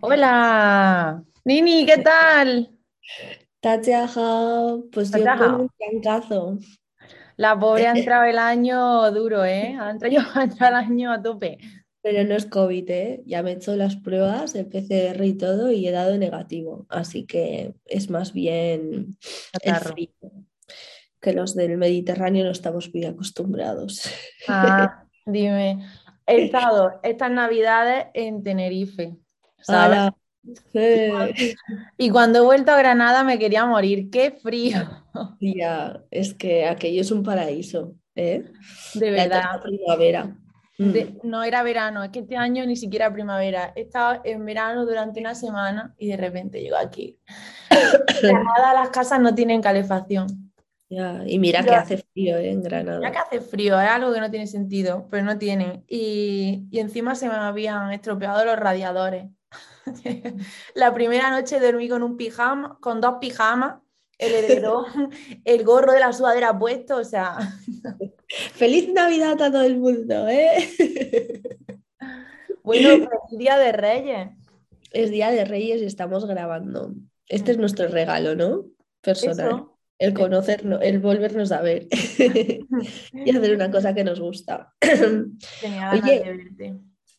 Hola, Nini, ¿qué tal? pues yo con un trancazo. La pobre ha entrado el año duro, ¿eh? Ha entrado, ha entrado el año a tope. Pero no es COVID, ¿eh? Ya me he hecho las pruebas, el PCR y todo, y he dado negativo. Así que es más bien el frío. Que los del Mediterráneo no estamos muy acostumbrados. Ah, dime. He estado estas navidades en Tenerife. ¿Sabes? Y cuando he vuelto a Granada me quería morir. ¡Qué frío! Ya, es que aquello es un paraíso, ¿eh? De verdad. primavera. Mm. no era verano, es que este año ni siquiera primavera. He estado en verano durante una semana y de repente llego aquí. Granada, las casas no tienen calefacción. Ya, y mira que hace frío ¿eh? en Granada. Mira que hace frío, es algo que no tiene sentido, pero no tiene. Y, y encima se me habían estropeado los radiadores. La primera noche dormí con un pijama, con dos pijamas, el heredero, el gorro de la sudadera puesto, o sea. Feliz Navidad a todo el mundo, ¿eh? Bueno, es Día de Reyes. Es Día de Reyes y estamos grabando. Este es nuestro regalo, ¿no? Personal. El conocernos, el volvernos a ver y hacer una cosa que nos gusta. Oye,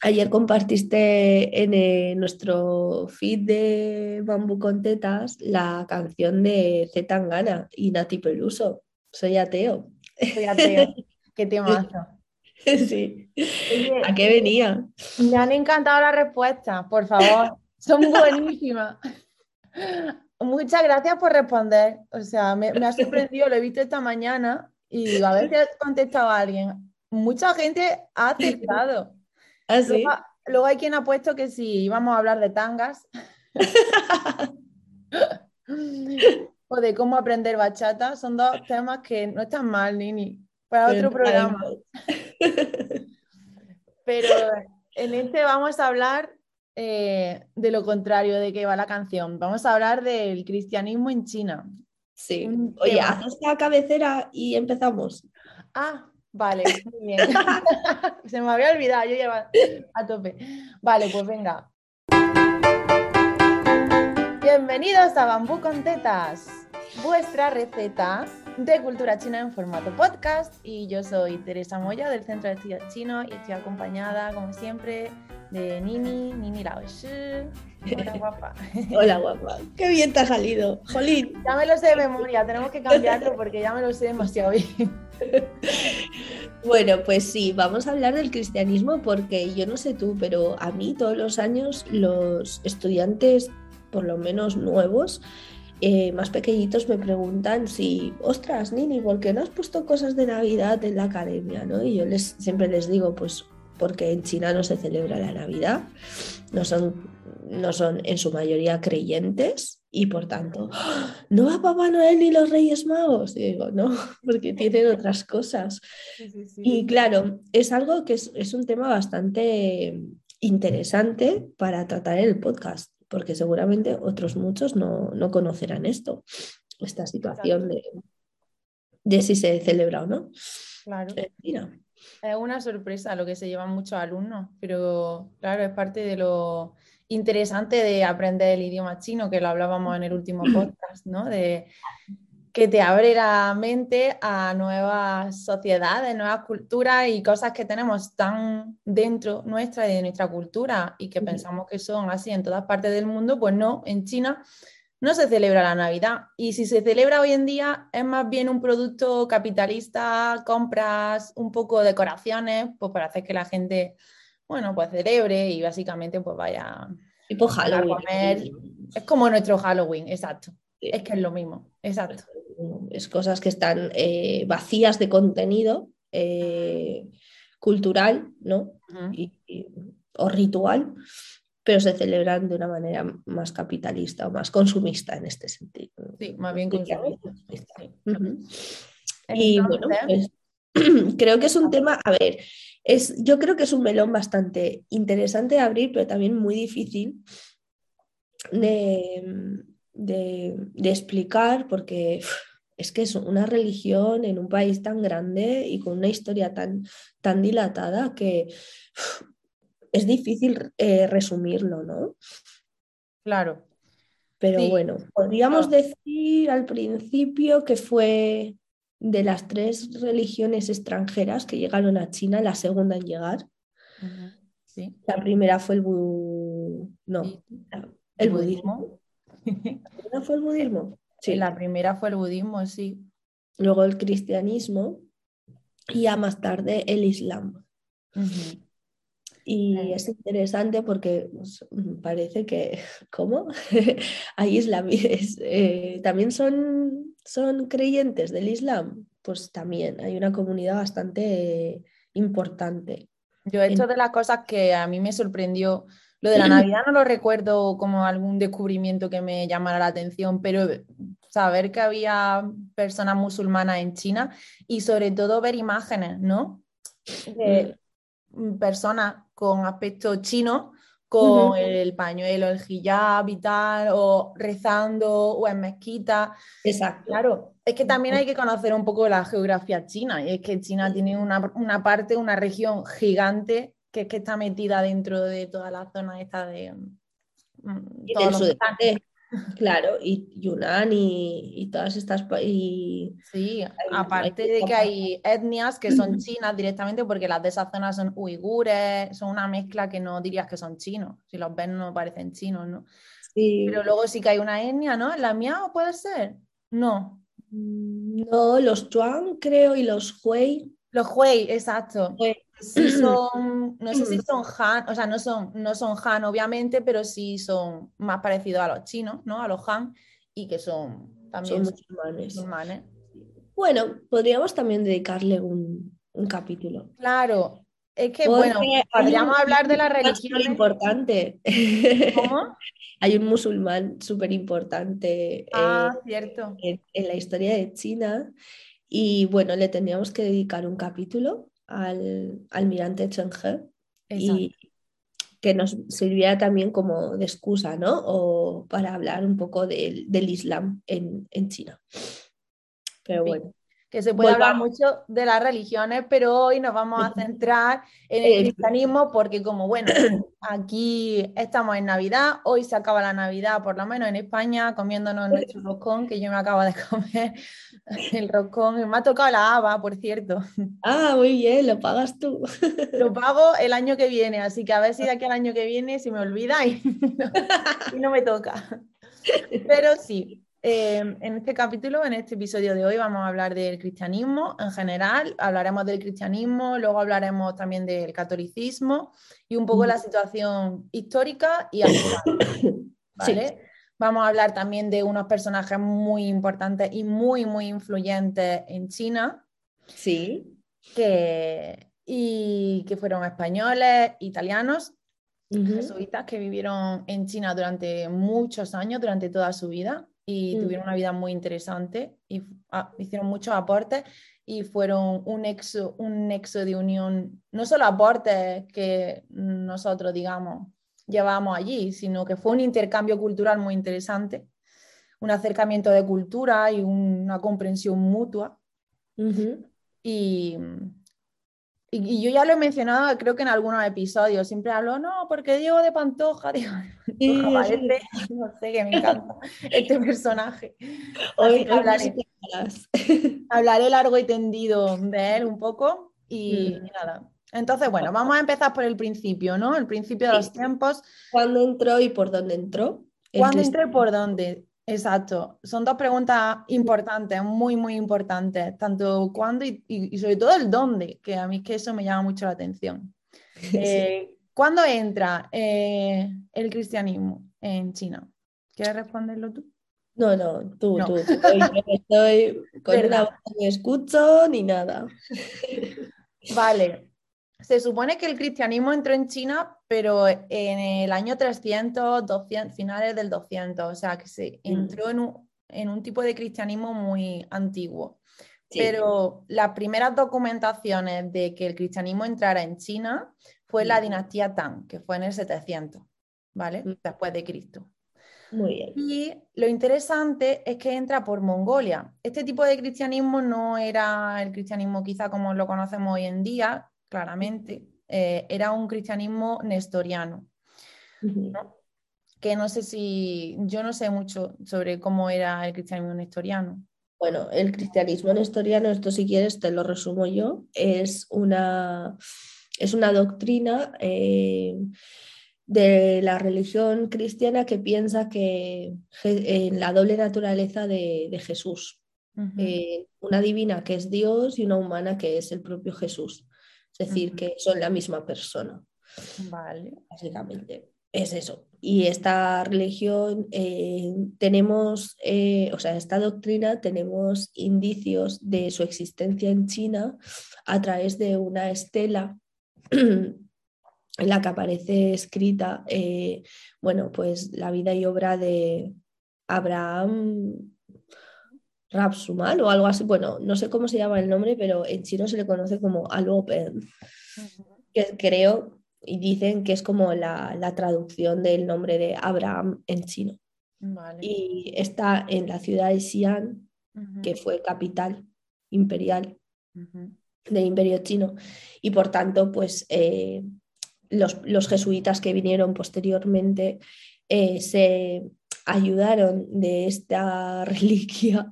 Ayer compartiste en eh, nuestro feed de Bambú con Tetas la canción de Z Tangana y Nati Peluso. Soy ateo. Soy ateo. Qué temazo. Sí. ¿A qué venía? Me han encantado las respuestas, por favor. Son buenísimas. Muchas gracias por responder. O sea, me, me ha sorprendido, lo he visto esta mañana y a ver si ha contestado a alguien. Mucha gente ha aceptado. ¿Ah, luego, hay quien ha puesto que si íbamos a hablar de tangas o de cómo aprender bachata, son dos temas que no están mal, Nini, para otro programa. Pero en este vamos a hablar eh, de lo contrario de qué va la canción. Vamos a hablar del cristianismo en China. Sí. Oye, haz esta cabecera y empezamos. Ah, Vale, muy bien. Se me había olvidado, yo llevo a tope. Vale, pues venga. Bienvenidos a Bambú con Tetas, vuestra receta de cultura china en formato podcast. Y yo soy Teresa Moya del Centro de Estudios Chinos y estoy acompañada, como siempre, de Nini, Nini Lao Hola, guapa. Hola, guapa. Qué bien te ha salido. Jolín. Ya me lo sé de memoria, tenemos que cambiarlo porque ya me lo sé demasiado bien. Bueno, pues sí, vamos a hablar del cristianismo porque yo no sé tú, pero a mí todos los años los estudiantes, por lo menos nuevos, eh, más pequeñitos me preguntan si, ostras, Nini, ¿por qué no has puesto cosas de Navidad en la academia? ¿no? Y yo les, siempre les digo, pues porque en China no se celebra la Navidad, no son, no son en su mayoría creyentes y por tanto, ¿no va Papá Noel ni los Reyes Magos? Y digo, no, porque tienen otras cosas. Y claro, es algo que es, un tema bastante interesante para tratar en el podcast, porque seguramente otros muchos no, conocerán esto, esta situación de, de si se celebra o no. Claro. Es una sorpresa lo que se llevan muchos alumnos, pero claro, es parte de lo interesante de aprender el idioma chino, que lo hablábamos en el último podcast, ¿no? De que te abre la mente a nuevas sociedades, nuevas culturas y cosas que tenemos tan dentro nuestra y de nuestra cultura y que pensamos que son así en todas partes del mundo, pues no, en China no se celebra la Navidad. Y si se celebra hoy en día, es más bien un producto capitalista, compras un poco decoraciones, pues para hacer que la gente, bueno, pues celebre y básicamente pues vaya tipo Halloween. A comer. Es como nuestro Halloween, exacto. Es que es lo mismo, exacto. Es cosas que están eh, vacías de contenido eh, cultural, ¿no? o ritual pero se celebran de una manera más capitalista o más consumista en este sentido. Sí, más bien consumista. Y bueno, pues, creo que es un tema, a ver, es, yo creo que es un melón bastante interesante de abrir, pero también muy difícil de, de, explicar porque es que es una religión en un país tan grande y con una historia tan, tan dilatada que es difícil eh, resumirlo, ¿no? Claro. Pero bueno, podríamos decir al principio que fue de las tres religiones extranjeras que llegaron a China, la segunda en llegar. sí. La primera fue el no, el, budismo. ¿La primera fue el budismo? Sí. La primera fue el budismo, sí. Luego el cristianismo y ya más tarde el islam. Y es interesante porque pues, parece que, ¿cómo? Hay islamíes, eh, también son, son creyentes del Islam. Pues también hay una comunidad bastante importante. Yo, hecho de las cosas que a mí me sorprendió, lo de la Navidad no lo recuerdo como algún descubrimiento que me llamara la atención, pero saber que había personas musulmanas en China y sobre todo ver imágenes, ¿no? De mm. Personas con aspecto chino, con el pañuelo, el hijab y tal, o rezando o en mezquita. Exacto. Claro, es que también hay que conocer un poco la geografía china, y es que China tiene una, una parte, una región gigante que es que está metida dentro de toda la zona esta de... Mm, y del sudeste, claro, y Yunnan y, todas estas... Y... Sí, aparte de que hay etnias que son chinas directamente porque las de esa zona son uigures, son una mezcla que no dirías que son chinos, si los ven no parecen chinos, ¿no? Sí. Pero luego sí que hay una etnia, ¿no? ¿La Miao puede ser? No. Mm, no, los Chuan creo y los Hui. Los Hui, exacto sí son, no sé si son Han, o sea, no son, no son Han obviamente, pero sí son más parecidos a los chinos, ¿no? A los Han, y que son también musulmanes. Bueno, podríamos también dedicarle un, capítulo. Claro, es que, bueno, podríamos hablar de la religión. importante. ¿Cómo? hay un musulmán súper importante ah, cierto. En, en, la historia de China. Y bueno, le tendríamos que dedicar un capítulo al almirante Chen y que nos sirviera también como de excusa, ¿no? O para hablar un poco del, Islam en, en China. Pero bueno que se puede hablar mucho de las religiones, pero hoy nos vamos a centrar en el cristianismo porque como bueno, aquí estamos en Navidad, hoy se acaba la Navidad, por lo menos en España, comiéndonos nuestro roscón, que yo me acabo de comer el roscón, me ha tocado la haba, por cierto. Ah, muy bien, lo pagas tú. Lo pago el año que viene, así que a ver si de aquí al año que viene se me olvida y y no me toca. Pero sí, Em, en este capítulo, en este episodio de hoy, vamos a hablar del cristianismo en general, hablaremos del cristianismo, luego hablaremos también del catolicismo y un poco la situación histórica y actual. Vamos a hablar también de unos personajes muy importantes y muy, muy influyentes en China. Sí. Que, y que fueron españoles, italianos, jesuitas que vivieron en China durante muchos años, durante toda su vida y mm. tuvieron una vida muy interesante y ah, hicieron muchos aportes y fueron un nexo, un nexo de unión, no solo aportes que nosotros, digamos, llevamos allí, sino que fue un intercambio cultural muy interesante, un acercamiento de cultura y una comprensión mutua. Y y, yo ya lo he mencionado, creo que en algunos episodios, siempre hablo, no, porque Diego de Pantoja, Diego de no sé, que me encanta este personaje. Hoy hablaré, hablaré, largo y tendido de él un poco y, mm. nada. Entonces, bueno, vamos a empezar por el principio, ¿no? El principio de los tiempos. ¿Cuándo entró y por dónde entró? ¿Cuándo entró y por dónde? Exacto, son dos preguntas importantes, muy, muy importantes, tanto cuándo y, sobre todo el dónde, que a mí es que eso me llama mucho la atención. Eh, ¿Cuándo entra eh, el cristianismo en China? ¿Quieres responderlo tú? No, no, tú, tú. Estoy, estoy con una voz ni escucho ni nada. Vale, se supone que el cristianismo entró en China, pero en el año 300, 200, finales del 200, o sea que se mm. entró en un, tipo de cristianismo muy antiguo. Pero las primeras documentaciones de que el cristianismo entrara en China fue la mm. dinastía Tang, que fue en el 700, ¿vale? Mm. Después de Cristo. Muy bien. Y lo interesante es que entra por Mongolia. Este tipo de cristianismo no era el cristianismo quizá como lo conocemos hoy en día, claramente, eh, era un cristianismo nestoriano. que no sé si, yo no sé mucho sobre cómo era el cristianismo nestoriano. Bueno, el cristianismo nestoriano, esto si quieres te lo resumo yo, es una, es una doctrina eh, de la religión cristiana que piensa que en la doble naturaleza de, Jesús, eh, una divina que es Dios y una humana que es el propio Jesús, es decir, que son la misma persona. Vale. Básicamente es eso. Y esta religión eh, tenemos, eh, o sea, esta doctrina tenemos indicios de su existencia en China a través de una estela en la que aparece escrita, eh, bueno, pues la vida y obra de Abraham Rapsumal o algo así, bueno, no sé cómo se llama el nombre, pero en chino se le conoce como Alopen, que creo y dicen que es como la, traducción del nombre de Abraham en chino. Y está en la ciudad de Xi'an, que fue capital imperial del imperio chino. Y por tanto, pues eh, los, jesuitas que vinieron posteriormente eh, se ayudaron de esta reliquia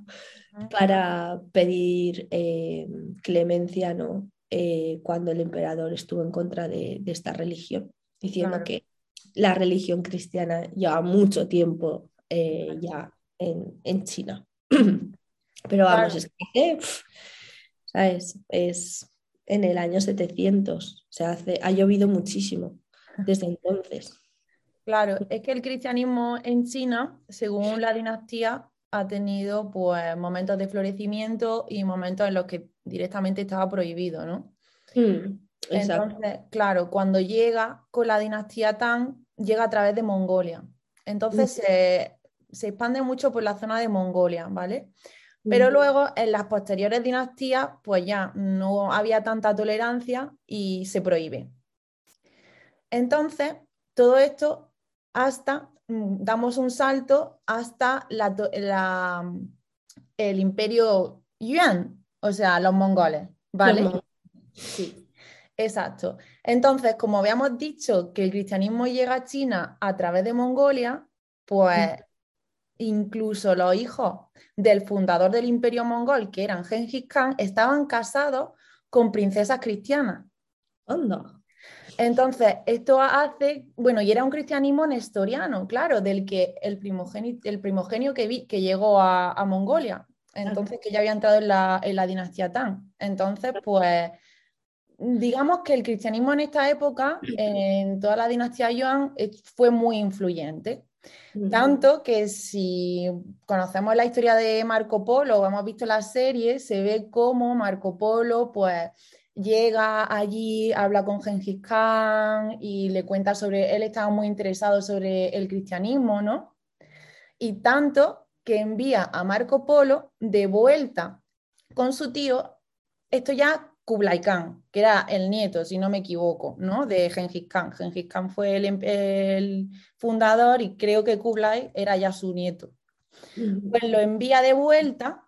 para pedir eh, clemencia ¿no? Eh, cuando el emperador estuvo en contra de, esta religión, diciendo que la religión cristiana lleva mucho tiempo eh, ya en, China. Pero vamos, es que, ¿sabes? Es en el año 700, se hace, ha llovido muchísimo desde entonces. Claro, es que el cristianismo en China, según la dinastía, ha tenido pues momentos de florecimiento y momentos en los que directamente estaba prohibido, ¿no? Hmm, Entonces, claro, cuando llega con la dinastía Tang, llega a través de Mongolia. Entonces se, expande mucho por la zona de Mongolia, ¿vale? Pero luego en las posteriores dinastías, pues ya no había tanta tolerancia y se prohíbe. Entonces, todo esto hasta Mm, damos un salto hasta el imperio Yuan, o sea, los mongoles, ¿vale? Sí, exacto. Entonces, como habíamos dicho que el cristianismo llega a China a través de Mongolia, pues incluso los hijos del fundador del imperio mongol, que eran Genghis Khan, estaban casados con princesas cristianas. Anda. Entonces, esto hace, bueno, y era un cristianismo nestoriano, claro, del que el, primogenio, el primogenio que, vi, que llegó a, Mongolia, entonces que ya había entrado en la, dinastía Tang. Entonces, pues, digamos que el cristianismo en esta época, en toda la dinastía Yuan, eh, fue muy influyente. Tanto que si conocemos la historia de Marco Polo o hemos visto la serie, se ve cómo Marco Polo, pues, llega allí, habla con Gengis Khan y le cuenta sobre, él estaba muy interesado sobre el cristianismo, ¿no? Y tanto que envía a Marco Polo de vuelta con su tío, esto ya Kublai Khan, que era el nieto, si no me equivoco, ¿no? De Gengis Khan. Gengis Khan fue el, em, el fundador y creo que Kublai era ya su nieto. Pues lo envía de vuelta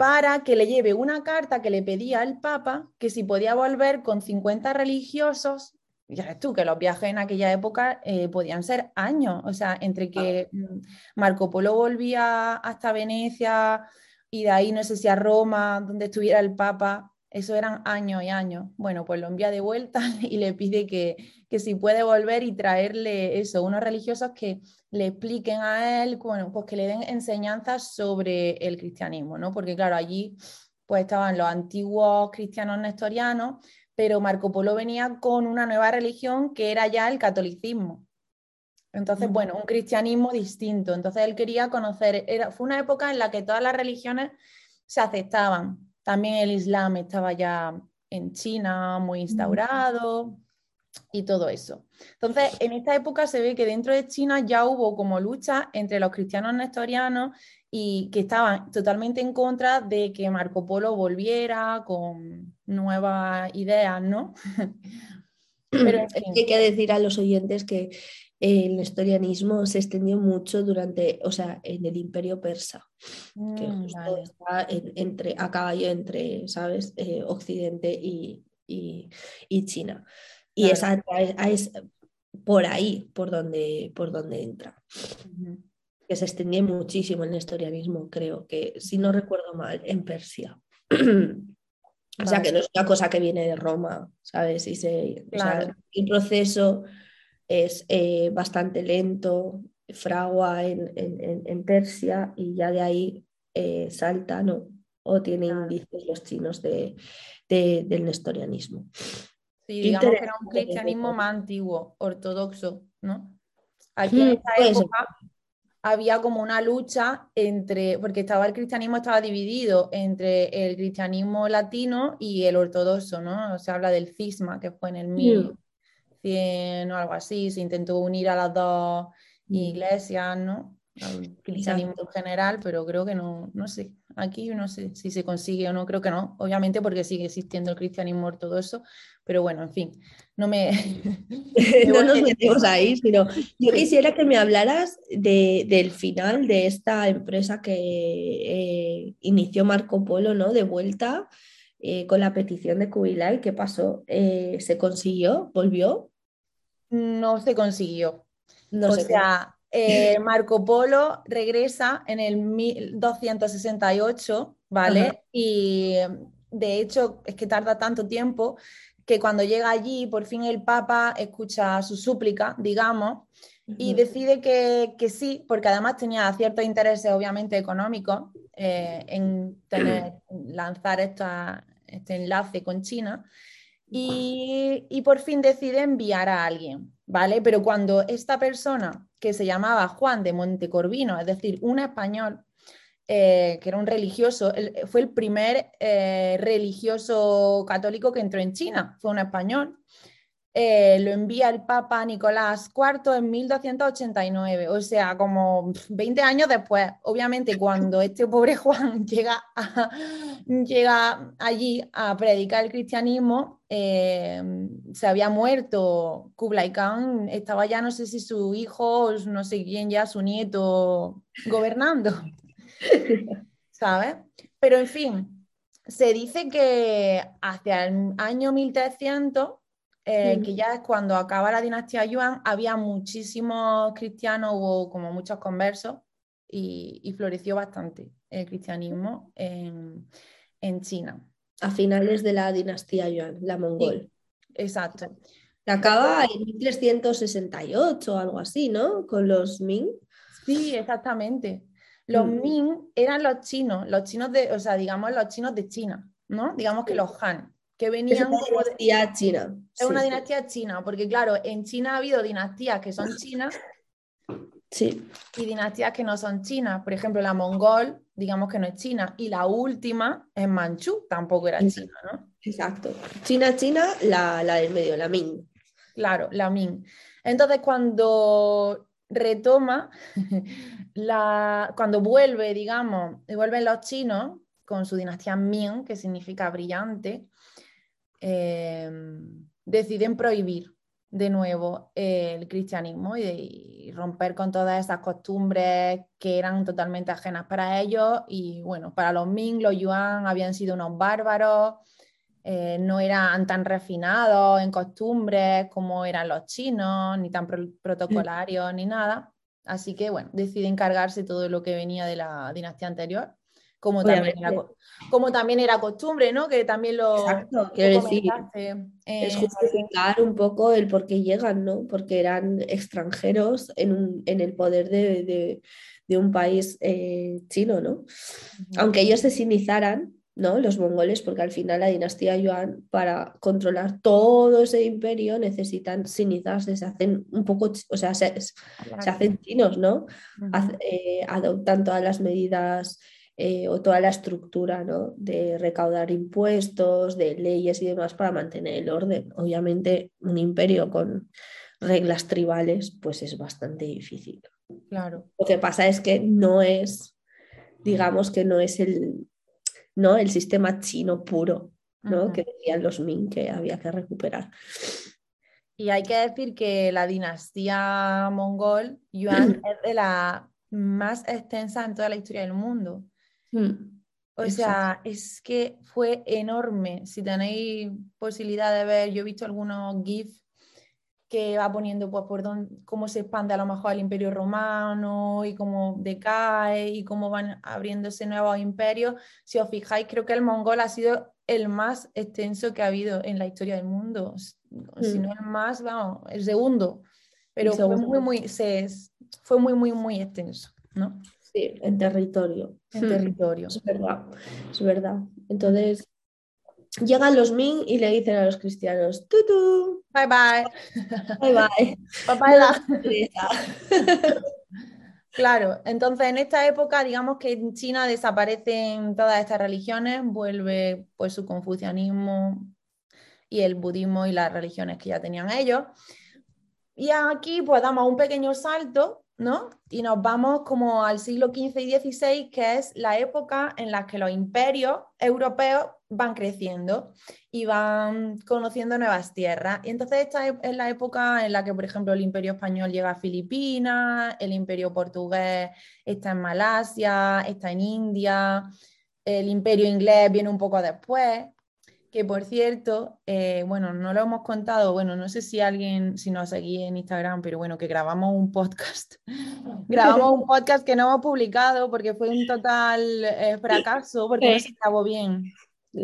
para que le lleve una carta que le pedía al Papa que si podía volver con 50 religiosos, ya ves tú que los viajes en aquella época eh, podían ser años, o sea, entre que mm, Marco Polo volvía hasta Venecia y de ahí no sé si a Roma, donde estuviera el Papa, eso eran años y años. Bueno, pues lo envía de vuelta y le pide que, si puede volver y traerle eso, unos religiosos que le expliquen a él, bueno, pues que le den enseñanzas sobre el cristianismo, ¿no? Porque claro, allí pues estaban los antiguos cristianos nestorianos, pero Marco Polo venía con una nueva religión que era ya el catolicismo. Entonces, bueno, un cristianismo distinto. Entonces él quería conocer, era, fue una época en la que todas las religiones se aceptaban, también el Islam estaba ya en China muy instaurado y todo eso. Entonces, en esta época se ve que dentro de China ya hubo como lucha entre los cristianos nestorianos y que estaban totalmente en contra de que Marco Polo volviera con nuevas ideas, ¿no? Pero Hay que decir a los oyentes que el nestorianismo se extendió mucho durante, o sea, en el imperio persa, que mm, justo está entre, a caballo entre, ¿sabes?, eh, Occidente y, China. Y esa, por ahí, por donde, por donde entra. Que se extendía muchísimo el nestorianismo, creo que, si no recuerdo mal, en Persia. o sea, que no es una cosa que viene de Roma, ¿sabes? Y se, el proceso es eh, bastante lento, fragua en, Persia y ya de ahí eh, salta, ¿no? O tiene indicios los chinos de, del nestorianismo. Sí, digamos que era un cristianismo más antiguo, ortodoxo, ¿no? Aquí en esta época había como una lucha entre, porque estaba el cristianismo estaba dividido entre el cristianismo latino y el ortodoxo, ¿no? Se habla del cisma, que fue en el 1100 o algo así, se intentó unir a las dos iglesias, ¿no? Al cristianismo en general, pero creo que no, no sé, aquí no sé si se consigue o no, creo que no, obviamente porque sigue existiendo el cristianismo ortodoxo, pero bueno, en fin, no me... no nos metemos ahí, sino yo quisiera que me hablaras del final de esta empresa que eh, inició Marco Polo, ¿no? De vuelta eh, con la petición de Kubilai, ¿qué pasó? Eh, ¿Se consiguió? ¿Volvió? No se consiguió. No o sea, Marco Polo regresa en el 1268, ¿vale? Y de hecho es que tarda tanto tiempo que cuando llega allí, por fin el Papa escucha su súplica, digamos, y decide que, sí, porque además tenía ciertos intereses, obviamente, económicos eh, en tener, lanzar esta, este enlace con China. Y, y, por fin decide enviar a alguien, ¿vale? Pero cuando esta persona, que se llamaba Juan de Montecorvino, es decir, un español, eh, que era un religioso, fue el primer eh, religioso católico que entró en China, fue un español. Eh, lo envía el Papa Nicolás IV en 1289, o sea, como 20 años después. Obviamente, cuando este pobre Juan llega, llega allí a predicar el cristianismo, se había muerto Kublai Khan, estaba ya no sé si su hijo, no sé quién ya, su nieto gobernando. ¿sabes? Pero en fin, se dice que hacia el año 1300, eh, que ya es cuando acaba la dinastía Yuan, había muchísimos cristianos, hubo como muchos conversos y, floreció bastante el cristianismo en, China. A finales de la dinastía Yuan, la mongol. exacto. acaba en 1368 o algo así, ¿no? Con los Ming. Sí, exactamente. Los mm. Ming eran los chinos, los chinos de, o sea, digamos los chinos de China, ¿no? Digamos que los Han, que venían... Es una dinastía china. Es una dinastía china, porque claro, en China ha habido dinastías que son chinas sí. y dinastías que no son chinas. Por ejemplo, la mongol, digamos que no es china, y la última es manchú, tampoco era china, ¿no? Exacto. China, China, la, la del medio, la Ming. Claro, la Ming. Entonces, cuando retoma la, cuando vuelve, digamos, vuelven los chinos con su dinastía Ming, que significa brillante, em, deciden prohibir de nuevo el cristianismo y, romper con todas esas costumbres que eran totalmente ajenas para ellos. Y bueno, para los Ming, los Yuan habían sido unos bárbaros, eh, no eran tan refinados en costumbres como eran los chinos, ni tan protocolarios, ni nada. Así que, bueno, decide encargarse todo lo que venía de la dinastía anterior, como, también era, como también era, costumbre, ¿no? Que también lo... Exacto, quiero decir, es justificar un poco el por qué llegan, ¿no? Porque eran extranjeros en, el poder de, un país eh, chino, ¿no? Aunque ellos se sinizaran, ¿no? Los mongoles, porque al final la dinastía Yuan, para controlar todo ese imperio, necesitan sinizarse, se hacen un poco, o sea, se, hacen chinos, ¿no? Eh, adoptan todas las medidas eh, o toda la estructura, ¿no? De recaudar impuestos, de leyes y demás para mantener el orden. Obviamente, un imperio con reglas tribales, pues es bastante difícil. Claro. Lo que pasa es que no es, digamos que no es el, ¿no? El sistema chino puro, ¿no? Que decían los Ming que había que recuperar. Y hay que decir que la dinastía mongol, Yuan, es de la más extensa en toda la historia del mundo. Mm, o sea, es que fue enorme. Si tenéis posibilidad de ver, yo he visto algunos GIFs que va poniendo pues, por dónde, cómo se expande a lo mejor el imperio romano y cómo decae y cómo van abriéndose nuevos imperios. Si os fijáis, creo que el mongol ha sido el más extenso que ha habido en la historia del mundo. Si no mm. el más, vamos, el segundo. Pero fue muy, muy, se, fue muy, muy, muy extenso, ¿no? Sí, en territorio. En territorio. Es verdad, es verdad. Entonces, llegan los Ming y le dicen a los cristianos, tutu, bye bye, bye bye, bye, Claro, entonces en esta época, digamos que en China desaparecen todas estas religiones, vuelve pues su confucianismo y el budismo y las religiones que ya tenían ellos. Y aquí pues damos un pequeño salto ¿no? Y nos vamos como al siglo XV y XVI, que es la época en la que los imperios europeos van creciendo y van conociendo nuevas tierras. Y entonces esta es la época en la que, por ejemplo, el imperio español llega a Filipinas, el imperio portugués está en Malasia, está en India, el imperio inglés viene un poco después que por cierto, eh, bueno, no lo hemos contado, bueno, no sé si alguien, si nos seguí en Instagram, pero bueno, que grabamos un podcast. grabamos un podcast que no hemos publicado porque fue un total eh, fracaso, porque no se acabó bien.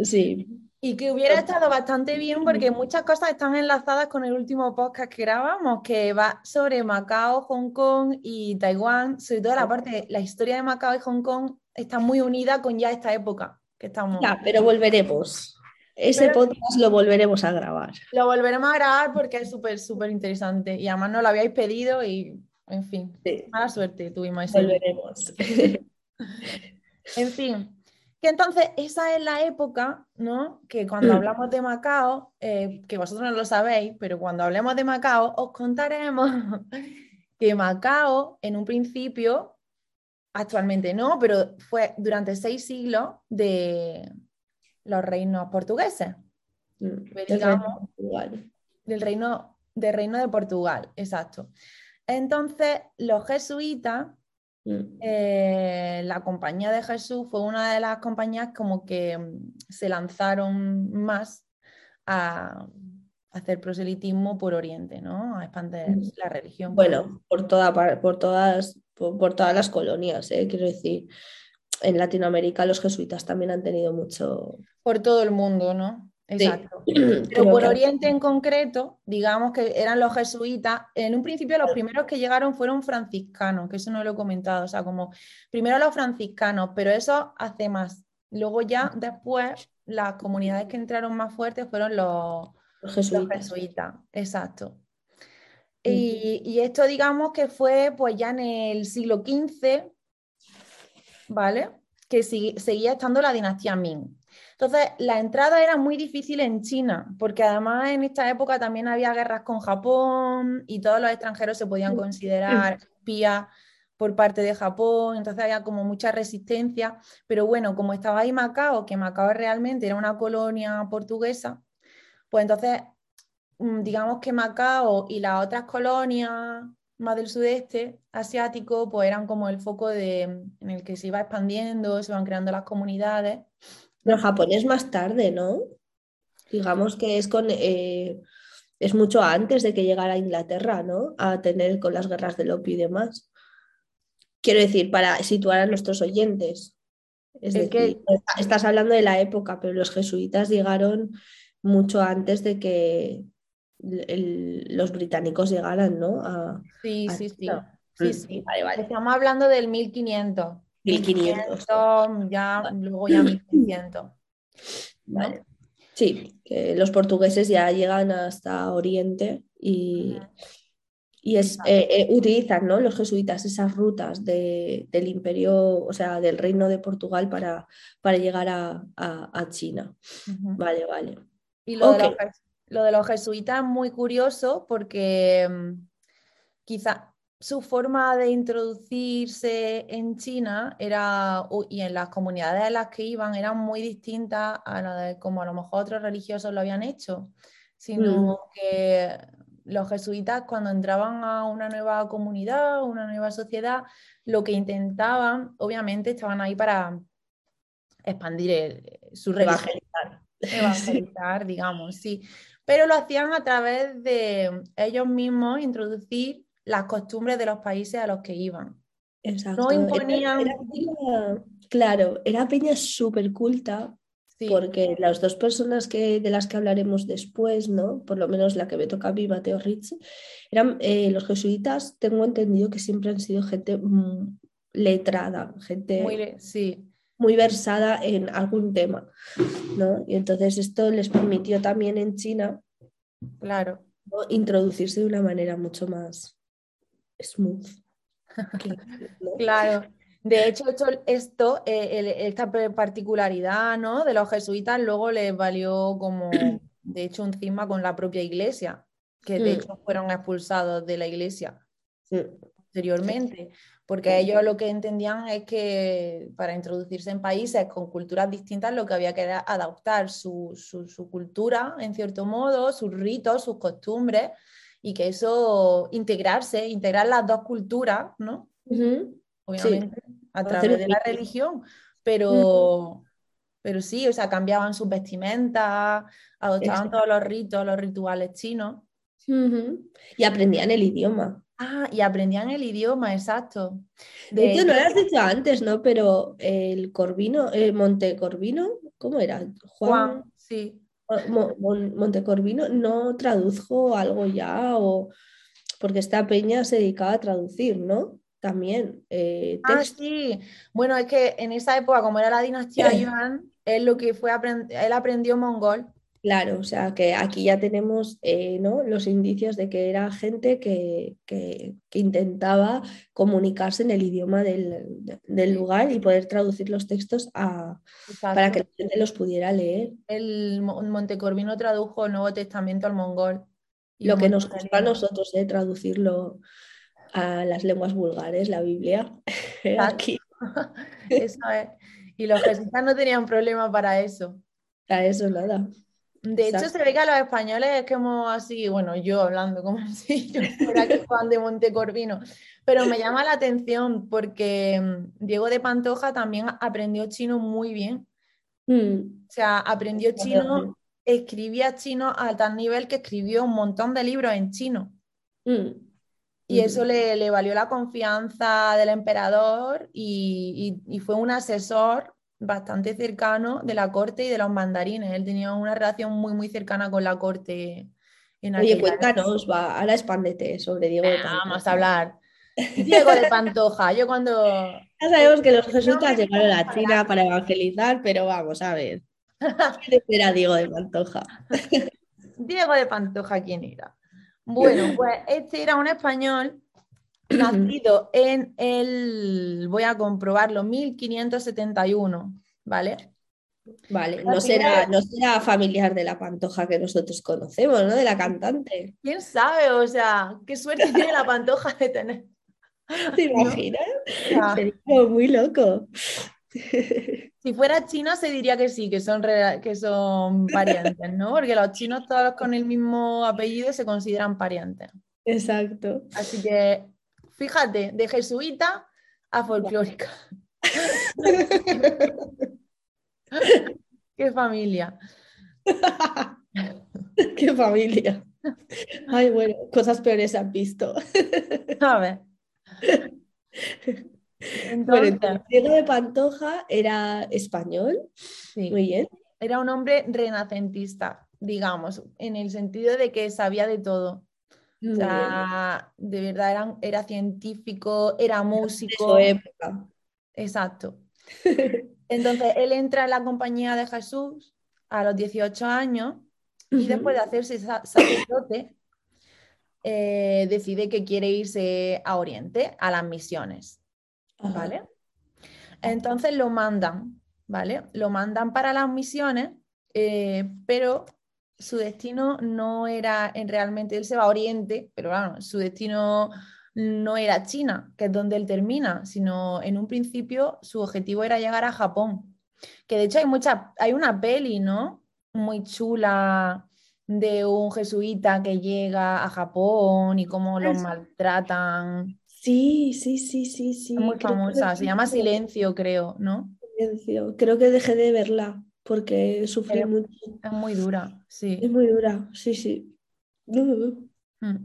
Sí. Y que hubiera estado bastante bien porque muchas cosas están enlazadas con el último podcast que grabamos, que va sobre Macao, Hong Kong y Taiwán, sobre todo la parte, la historia de Macao y Hong Kong está muy unida con ya esta época que estamos. Ya, pero volveremos. Ese podcast lo volveremos a grabar. Lo volveremos a grabar porque es súper, súper interesante. Y además no lo habíais pedido y, en fin, mala suerte tuvimos. Volveremos. en fin, que entonces esa es la época, ¿no? Que cuando mm. hablamos de Macao, eh, que vosotros no lo sabéis, pero cuando hablemos de Macao, os contaremos que Macao en un principio, actualmente no, pero fue durante seis siglos de los reinos portugueses. Mm, del, reino del reino, del reino de Portugal, exacto. Entonces, los jesuitas, mm. eh, la compañía de Jesús fue una de las compañías como que mm, se lanzaron más a hacer proselitismo por Oriente, ¿no? A expandir la religión. Bueno, por, toda, por, todas, por, todas las colonias, ¿eh? quiero decir en Latinoamérica los jesuitas también han tenido mucho... Por todo el mundo, ¿no? Exacto. Pero por Oriente en concreto, digamos que eran los jesuitas. En un principio los primeros que llegaron fueron franciscanos, que eso no lo he comentado. O sea, como primero los franciscanos, pero eso hace más. Luego ya después las comunidades que entraron más fuertes fueron los, jesuitas. Exacto. Y, y, esto digamos que fue pues ya en el siglo XV, ¿vale? Que seguía estando la dinastía Ming. Entonces, la entrada era muy difícil en China, porque además en esta época también había guerras con Japón y todos los extranjeros se podían considerar espías por parte de Japón, entonces había como mucha resistencia, pero bueno, como estaba ahí Macao, que Macao realmente era una colonia portuguesa, pues entonces mm, digamos que Macao y las otras colonias más del sudeste asiático, pues eran como el foco de, en el que se iba expandiendo, se van creando las comunidades. Pero Japón es más tarde, ¿no? Digamos que es con eh, es mucho antes de que llegara a Inglaterra, ¿no? A tener con las guerras del opio y demás. Quiero decir, para situar a nuestros oyentes. Es decir, que... estás hablando de la época, pero los jesuitas llegaron mucho antes de que los británicos llegaran, ¿no? sí, sí, sí, sí, sí. Estamos hablando del 1500. 1500. ya, luego ya 1600. Vale. Sí, que los portugueses ya llegan hasta Oriente y, y es, eh, eh, utilizan ¿no? los jesuitas esas rutas del imperio, o sea, del reino de Portugal para, para llegar a, China. Vale, vale. Y lo, lo de los jesuitas es muy curioso porque mm, quizá su forma de introducirse en China era, y en las comunidades en las que iban eran muy distintas a la de como a lo mejor otros religiosos lo habían hecho, sino mm. que los jesuitas cuando entraban a una nueva comunidad, una nueva sociedad, lo que intentaban, obviamente estaban ahí para expandir su religión. Evangelizar, digamos, sí pero lo hacían a través de ellos mismos introducir las costumbres de los países a los que iban. Exacto. No imponían... Era- era peña- claro, era peña súper culta Sí, porque las dos personas que, de las que hablaremos después, ¿no? Por lo menos la que me toca a mí, Mateo Ricci, eran eh, los jesuitas, tengo entendido que siempre han sido gente mm, letrada, gente muy, muy, sí, versada en algún tema, ¿no? Y entonces esto les permitió también en China claro. ¿no? introducirse de una manera mucho más smooth. ¿no? Claro. De hecho, esto, eh, esta particularidad, ¿no? de los jesuitas luego les valió como, de hecho, un cisma con la propia iglesia, que de Mm. hecho fueron expulsados de la iglesia Mm, posteriormente, porque ellos lo que entendían es que para introducirse en países con culturas distintas lo que había que era adaptar su, su- su cultura, en cierto modo, sus ritos, sus costumbres, y que eso, integrarse, integrar las dos culturas, ¿no? obviamente, a través de la religión, pero, pero sí, o sea, cambiaban sus vestimentas, adoptaban Exacto. todos los ritos, los rituales chinos. Y aprendían el idioma. Ah, y aprendían el idioma, exacto. De hecho, no lo has dicho antes, ¿no? Pero el Corvino, el Montecorvino, ¿cómo era? Juan, Juan, sí. Mo- Mon- Montecorvino no tradujo algo ya, o porque esta peña se dedicaba a traducir, ¿no? También eh, Ah, sí. Bueno, es que en esa época, como era la dinastía Yuan, él lo que fue él aprendió mongol. Claro, o sea que aquí ya tenemos eh, ¿no? los indicios de que era gente que, que- que intentaba comunicarse en el idioma del, del lugar y poder traducir los textos a- para que la gente los pudiera leer. El Mo- Montecorvino tradujo el Nuevo Testamento al mongol. y Lo que nos gusta a nosotros es traducirlo a las lenguas vulgares, la Biblia. Aquí, Eso es. Y los jesuitas no tenían problema para eso. a eso nada. De hecho, Exacto. se ve que a los españoles es que hemos así, bueno, yo hablando como si yo fuera aquí Juan de Montecorvino, pero me llama la atención porque mm, Diego de Pantoja también aprendió chino muy bien. Mm, O sea, aprendió chino, escribía chino a tal nivel que escribió un montón de libros en chino. mm, Y eso mm. le, le valió la confianza del emperador y, y- y fue un asesor bastante cercano de la corte y de los mandarines. Él tenía una relación muy, muy cercana con la corte en Oye, cuéntanos, va, ahora expándete sobre Diego de Pantoja. Vamos a hablar. Diego de Pantoja, yo cuando... Ya sabemos que los jesuitas Nombre llegaron a para China para evangelizar, pero vamos a ver. ¿Quién era Diego de Pantoja? Diego de Pantoja, ¿quién era? Bueno, pues este era un español nacido en el, voy a comprobarlo, 1571, ¿vale? Vale, no será, no será familiar de la Pantoja que nosotros conocemos, ¿no? De la cantante. ¿Quién sabe? O sea, qué suerte tiene la Pantoja de tener. ¿Te imaginas? sea, Sería muy loco. Si fuera China se diría que sí, que son, que son parientes, ¿no? Porque los chinos todos con el mismo apellido se consideran parientes. Exacto. Así que, fíjate, de jesuita a folclórica. Qué familia. Qué familia. Ay, bueno, cosas peores se han visto. Bueno, Entonces, entonces, Diego de Pantoja era español, sí, muy bien. era un hombre renacentista, digamos, en el sentido de que sabía de todo. Muy O bien. sea, de verdad era, era científico, era De músico. su época. Exacto. Entonces, él entra en la compañía de Jesús a los 18 años y después de hacerse sa- sacerdote, eh, decide que quiere irse a Oriente, a las misiones. ¿vale? Entonces lo mandan, ¿vale? Lo mandan para las misiones, eh, pero su destino no era en realmente, él se va a Oriente, pero claro, su destino no era China, que es donde él termina, sino en un principio su objetivo era llegar a Japón. Que de hecho hay mucha, hay una peli, ¿no? Muy chula de un jesuita que llega a Japón y cómo los maltratan. Sí, sí, sí, sí, sí. Muy creo que famosa, se llama Silencio. Silencio, creo, ¿no? Creo que dejé de verla. Porque sufrí mucho. Es muy dura, sí. Es muy dura, sí, sí. Mm.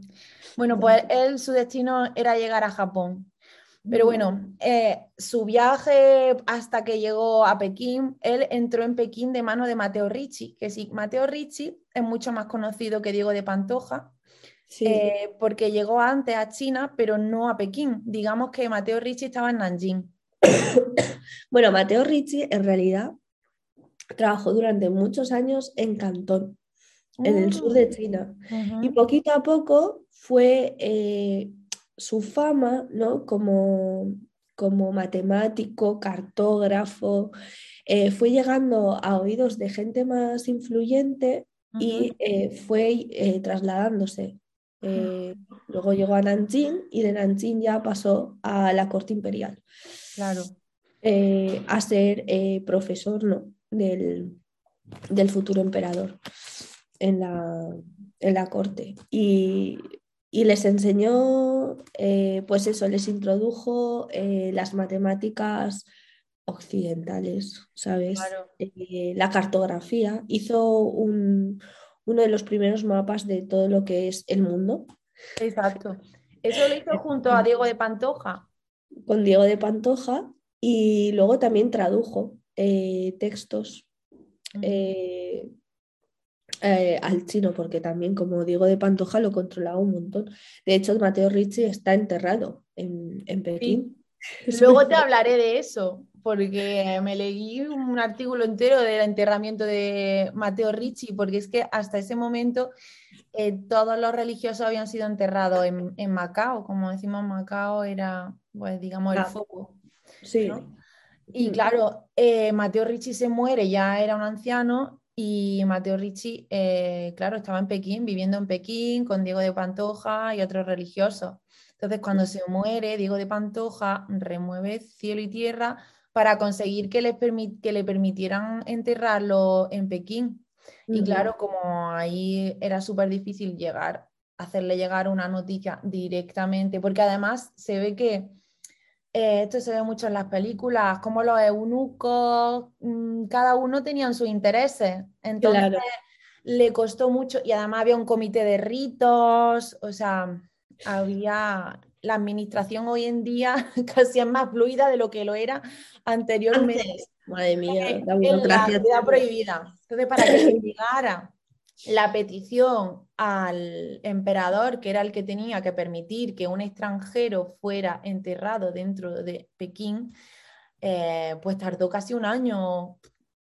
Bueno, pues él, su destino era llegar a Japón. Pero bueno, eh, su viaje hasta que llegó a Pekín, él entró en Pekín de mano de Mateo Ricci, que sí, Mateo Ricci es mucho más conocido que Diego de Pantoja, eh, porque llegó antes a China, pero no a Pekín. Digamos que Mateo Ricci estaba en Nanjing. bueno, Mateo Ricci en realidad trabajó durante muchos años en Cantón, en el sur de ah, China, y poquito a poco fue... Eh, su fama ¿no? como, como matemático, cartógrafo, eh, fue llegando a oídos de gente más influyente y eh, fue trasladándose. luego llegó a Nanjing y de Nanjing ya pasó a la corte imperial. Claro. a ser profesor ¿no? Del, del, futuro emperador en la, en la corte. Y y les enseñó, eh, pues eso, les introdujo eh, las matemáticas occidentales, ¿sabes? Eh, la cartografía, hizo un, uno de los primeros mapas de todo lo que es el mundo. Exacto. Eso lo hizo junto a Diego de Pantoja. Con Diego de Pantoja y luego también tradujo textos. Eh, al chino, porque también, como digo, de Pantoja lo controlaba un montón. De hecho, Mateo Ricci está enterrado en, Pekín. Luego te hablaré de eso, porque me leí un artículo entero del enterramiento de Mateo Ricci, porque es que hasta ese momento eh, todos los religiosos habían sido enterrados en, Macao, como decimos, Macao era, pues digamos, el ah, foco. Sí. Y mm. claro, eh, Mateo Ricci se muere, ya era un anciano, y Mateo Ricci, eh, claro, estaba en Pekín, viviendo en Pekín con Diego de Pantoja y otros religiosos. Entonces, cuando se muere, Diego de Pantoja remueve cielo y tierra para conseguir que le, que le permitieran enterrarlo en Pekín. Y claro, como ahí era súper difícil llegar, hacerle llegar una noticia directamente, porque además se ve que eh, esto se ve mucho en las películas, como los eunucos, mm, cada uno tenían sus intereses. Entonces le costó mucho y además había un comité de ritos, o sea, había la administración hoy en día casi es más fluida de lo que lo era anteriormente. Madre mía, la burocracia. prohibida. Entonces, para que se llegara la petición al emperador, que era el que tenía que permitir que un extranjero fuera enterrado dentro de Pekín, eh, pues tardó casi un año.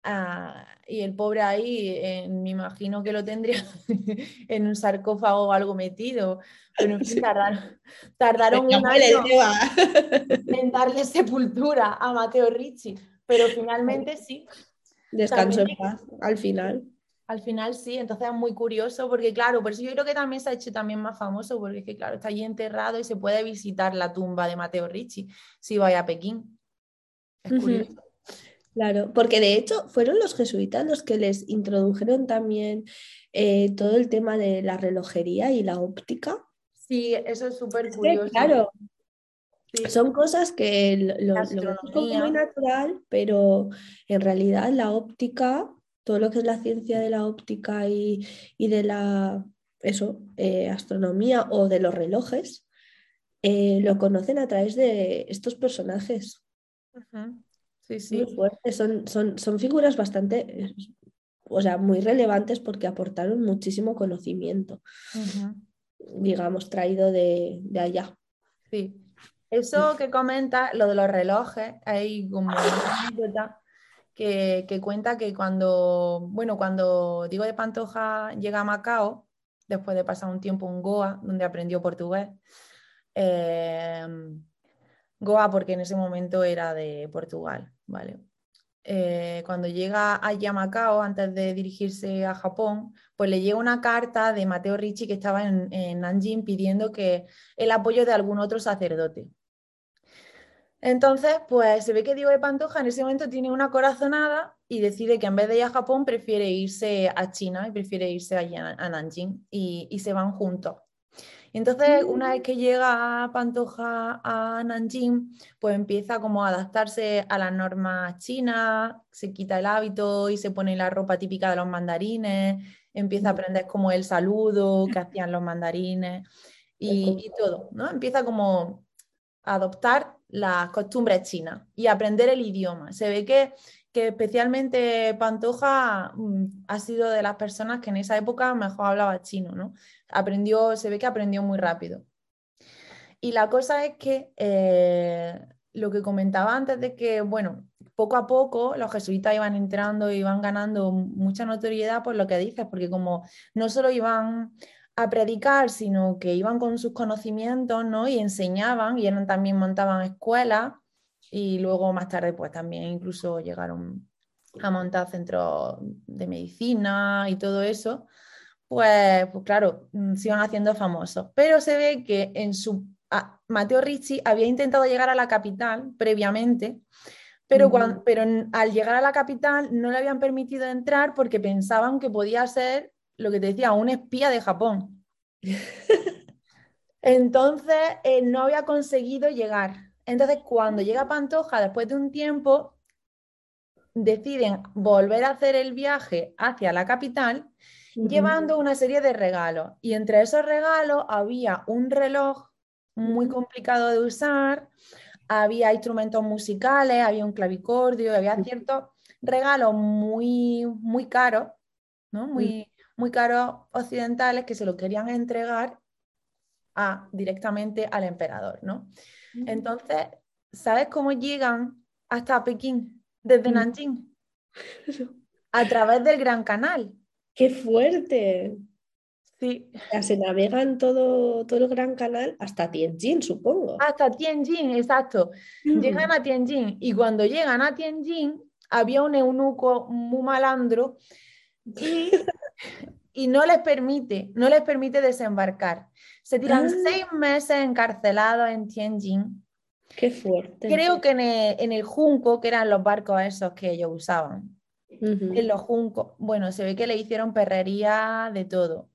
Ah, y el pobre ahí, eh, me imagino que lo tendría en un sarcófago o algo metido. Pero en fin, tardaron, un año en darle sepultura a Mateo Ricci. Pero finalmente sí. Descanso en paz al final. Al final sí, entonces es muy curioso porque claro, por eso yo creo que también se ha hecho también más famoso porque es que claro, está allí enterrado y se puede visitar la tumba de Mateo Ricci si vaya a Pekín. Es curioso. Claro, porque de hecho fueron los jesuitas los que les introdujeron también eh, todo el tema de la relojería y la óptica. Sí, eso es súper curioso. claro, son cosas que lo, lo, muy natural, pero en realidad la óptica todo lo que es la ciencia de la óptica y, de la eso, eh, astronomía o de los relojes, eh, lo conocen a través de estos personajes. Sí, sí. Son, son, son, figuras bastante, o sea, muy relevantes porque aportaron muchísimo conocimiento, digamos, traído de, de, allá. Sí. Eso que comenta, lo de los relojes, hay como una anécdota que, cuenta que cuando, bueno, cuando Diego de Pantoja llega a Macao, después de pasar un tiempo en Goa, donde aprendió portugués, eh, Goa porque en ese momento era de Portugal, ¿vale? Eh, cuando llega allá a Macao, antes de dirigirse a Japón, pues le llega una carta de Mateo Ricci que estaba en, en Nanjing pidiendo que el apoyo de algún otro sacerdote. Entonces, pues se ve que Diego de Pantoja en ese momento tiene una corazonada y decide que en vez de ir a Japón prefiere irse a China y prefiere irse allá a Nanjing y, se van juntos. entonces, una vez que llega Pantoja a Nanjing, pues empieza como a adaptarse a las normas chinas, se quita el hábito y se pone la ropa típica de los mandarines, empieza a aprender como el saludo que hacían los mandarines y, y todo, ¿no? Empieza como a adoptar las costumbres chinas y aprender el idioma. Se ve que que especialmente Pantoja mm, ha sido de las personas que en esa época mejor hablaba chino, ¿no? Aprendió, se ve que aprendió muy rápido. Y la cosa es que eh, lo que comentaba antes de que, bueno, poco a poco los jesuitas iban entrando y iban ganando mucha notoriedad por lo que dices, porque como no solo iban a predicar, sino que iban con sus conocimientos, ¿no? Y enseñaban y eran, también montaban escuelas y luego más tarde pues también incluso llegaron a montar centros de medicina y todo eso, pues, pues claro, mm, se iban haciendo famosos. Pero se ve que en su... Mateo Ricci había intentado llegar a la capital previamente, pero, cuando, pero al llegar a la capital no le habían permitido entrar porque pensaban que podía ser, lo que te decía, un espía de Japón. Entonces eh, no había conseguido llegar. Entonces, cuando llega Pantoja, después de un tiempo, deciden volver a hacer el viaje hacia la capital, llevando una serie de regalos. Y entre esos regalos había un reloj muy complicado de usar, había instrumentos musicales, había un clavicordio, había ciertos regalos muy, muy caros, ¿no? muy, muy caros occidentales que se lo querían entregar a, directamente al emperador. ¿no? Entonces, ¿sabes cómo llegan hasta Pekín desde Nanjing? A través del Gran Canal. ¡Qué fuerte! Sí. se navegan todo, todo el Gran Canal hasta Tianjin, supongo. Hasta Tianjin, exacto. Mm. Llegan a Tianjin y cuando llegan a Tianjin había un eunuco muy malandro y, no les permite, no les permite desembarcar. Se tiran ah. seis meses encarcelados en Tianjin. Qué fuerte. Creo que en el, Junco, que eran los barcos esos que ellos usaban. En los juncos, bueno, se ve que le hicieron perrería de todo.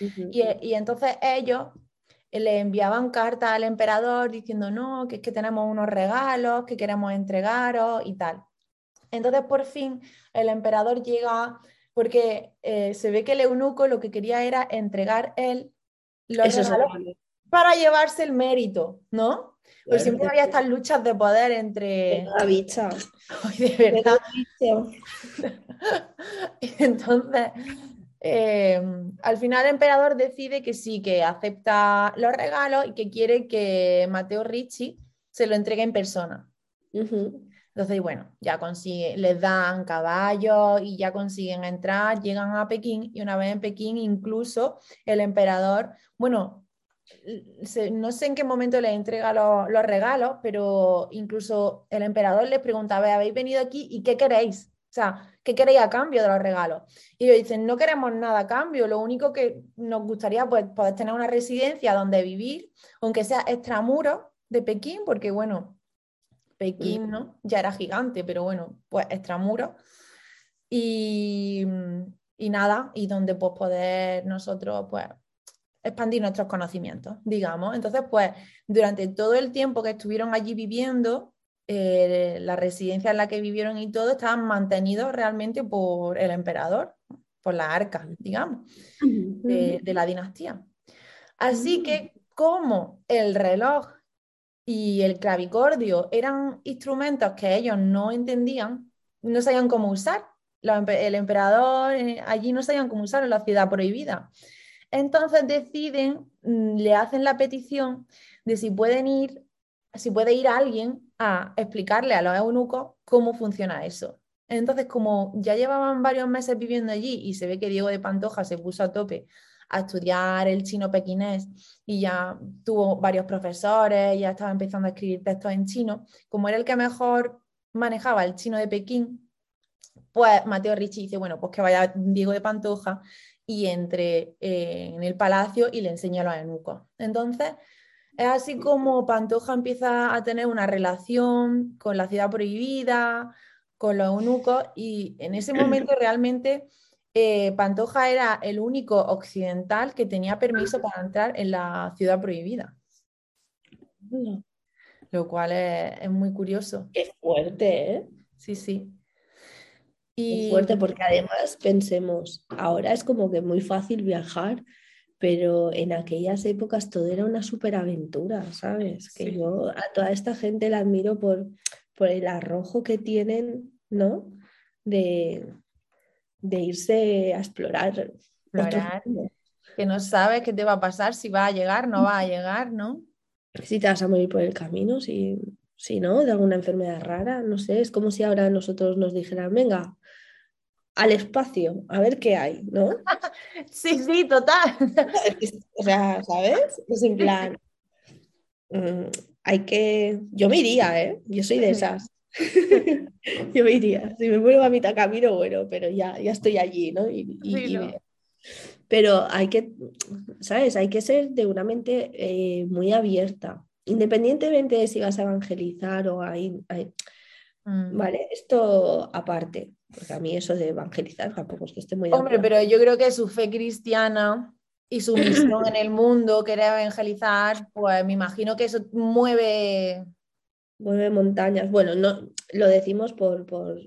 y, y, entonces ellos le enviaban cartas al emperador diciendo, no, que es que tenemos unos regalos que queremos entregaros y tal. Entonces, por fin, el emperador llega, porque eh, se ve que el eunuco lo que quería era entregar él para llevarse el mérito, ¿no? Pues siempre había estas luchas de poder entre... La bicha. de verdad. Entonces, em, al final el emperador decide que sí, que acepta los regalos y que quiere que Mateo Ricci se lo entregue en persona. Entonces, bueno, ya consigue, les dan caballos y ya consiguen entrar, llegan a Pekín y una vez en Pekín incluso el emperador, bueno, no sé en qué momento les entrega los, regalos, pero incluso el emperador les pregunta, habéis venido aquí y qué queréis, o sea, ¿qué queréis a cambio de los regalos? Y ellos dicen, no queremos nada a cambio, lo único que nos gustaría pues poder tener una residencia donde vivir, aunque sea extramuros de Pekín, porque bueno, Pekín, ¿no? Ya era gigante, pero bueno, pues extramuros. Y, y nada, y donde pues poder nosotros pues expandir nuestros conocimientos, digamos. Entonces, pues durante todo el tiempo que estuvieron allí viviendo, eh, la residencia en la que vivieron y todo estaban mantenidos realmente por el emperador, por la arca, digamos, de, de la dinastía. Así que como el reloj y el clavicordio eran instrumentos que ellos no entendían, no sabían cómo usar. El emperador eh, allí no sabían cómo usar en la ciudad prohibida. Entonces deciden, mm, le hacen la petición de si pueden ir, si puede ir alguien a explicarle a los eunucos cómo funciona eso. Entonces, como ya llevaban varios meses viviendo allí y se ve que Diego de Pantoja se puso a tope a estudiar el chino pequinés y ya tuvo varios profesores, ya estaba empezando a escribir textos en chino, como era el que mejor manejaba el chino de Pekín, pues Mateo Ricci dice, bueno, pues que vaya Diego de Pantoja y entre eh, en el palacio y le enseña a los eunucos. Entonces, es así como Pantoja empieza a tener una relación con la ciudad prohibida, con los eunucos, y en ese momento realmente eh, Pantoja era el único occidental que tenía permiso para entrar en la ciudad prohibida. Lo cual es, muy curioso. Qué fuerte, ¿eh? Sí, sí. Y... fuerte porque además pensemos, ahora es como que muy fácil viajar, pero en aquellas épocas todo era una superaventura, ¿sabes? Que yo a toda esta gente la admiro por, por el arrojo que tienen, ¿no? De, de irse a explorar. Explorar. Que no sabes qué te va a pasar, si va a llegar, no va a llegar, ¿no? Si te vas a morir por el camino, si, si no, de alguna enfermedad rara, no sé, es como si ahora nosotros nos dijeran, venga, al espacio, a ver qué hay, ¿no? sí, sí, total. o sea, ¿sabes? Es en plan, mm, hay que, yo me iría, ¿eh? Yo soy de esas. yo me iría. Si me vuelvo a mitad camino, bueno, pero ya, ya estoy allí, ¿no? Y, Pero hay que, ¿sabes? Hay que ser de una mente eh, muy abierta, independientemente de si vas a evangelizar o ahí, mm. Vale, esto aparte, porque a mí eso de evangelizar tampoco es que esté muy... Hombre, pero yo creo que su fe cristiana y su misión en el mundo, querer evangelizar, pues me imagino que eso mueve mueve montañas. Bueno, no lo decimos por, por,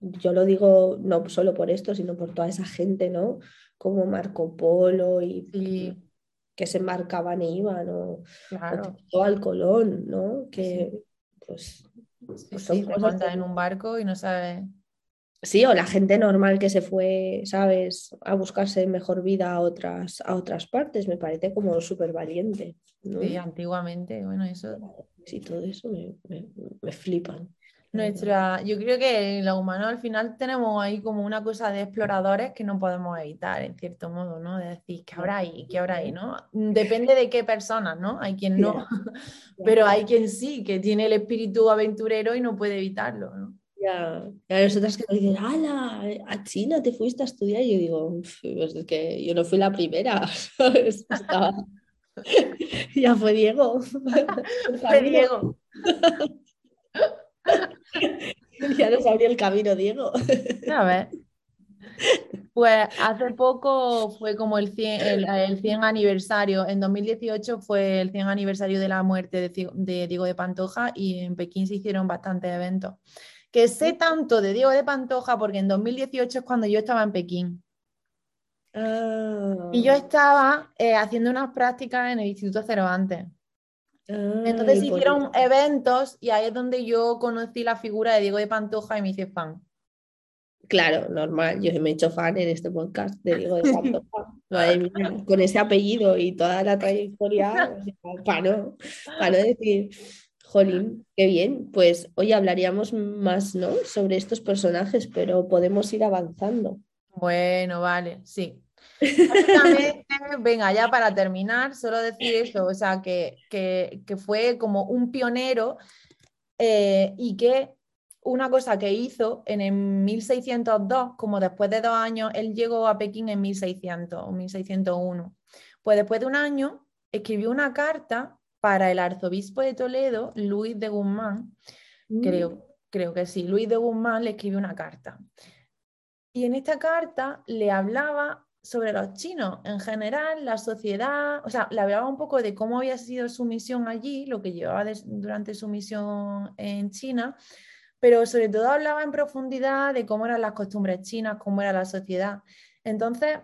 yo lo digo no solo por esto, sino por toda esa gente, ¿no? Como Marco Polo y, que se embarcaban e iban, o, claro. al Colón, ¿no? Que pues, pues son en un barco y no sabe. Sí, o la gente normal que se fue, ¿sabes?, a buscarse mejor vida a otras, a otras partes, me parece como súper valiente. Sí, antiguamente, bueno, eso. Sí, todo eso me, me, flipan. Nuestra, yo creo que los humanos al final tenemos ahí como una cosa de exploradores que no podemos evitar, en cierto modo, ¿no? De decir, ¿qué habrá ahí? ¿Qué habrá ahí? ¿no? Depende de qué personas, ¿no? Hay quien no, pero hay quien sí, que tiene el espíritu aventurero y no puede evitarlo, ¿no? Ya, y hay otras que me dicen, ¡hala! A China te fuiste a estudiar. Y yo digo, pues es que yo no fui la primera, ¿sabes? ya fue Diego. fue Diego. ya nos abrió el camino, Diego. A ver. Pues hace poco fue como el 100, el, 100, aniversario, en 2018 fue el 100 aniversario de la muerte de, de Diego de Pantoja y en Pekín se hicieron bastantes eventos que sé tanto de Diego de Pantoja porque en 2018 es cuando yo estaba en Pekín. Y yo ah. estaba eh, haciendo unas prácticas en el Instituto Cervantes. Entonces hicieron eventos y ahí es donde yo conocí la figura de Diego de Pantoja y me hice fan. Claro, normal. Yo me he hecho fan en este podcast de Diego de Pantoja. con ese apellido y toda la trayectoria, para no, para no decir. Jolín, qué bien. Pues hoy hablaríamos más, ¿no? Sobre estos personajes, pero podemos ir avanzando. Bueno, vale, sí. venga, ya para terminar, solo decir eso, o sea, que, fue como un pionero eh, y que una cosa que hizo en el 1602, como después de dos años, él llegó a Pekín en 1600 o 1601, pues después de un año escribió una carta para el arzobispo de Toledo, Luis de Guzmán, creo, mm. creo que sí, Luis de Guzmán le escribió una carta. Y en esta carta le hablaba sobre los chinos en general, la sociedad, o sea, le hablaba un poco de cómo había sido su misión allí, lo que llevaba durante su misión en China, pero sobre todo hablaba en profundidad de cómo eran las costumbres chinas, cómo era la sociedad. Entonces,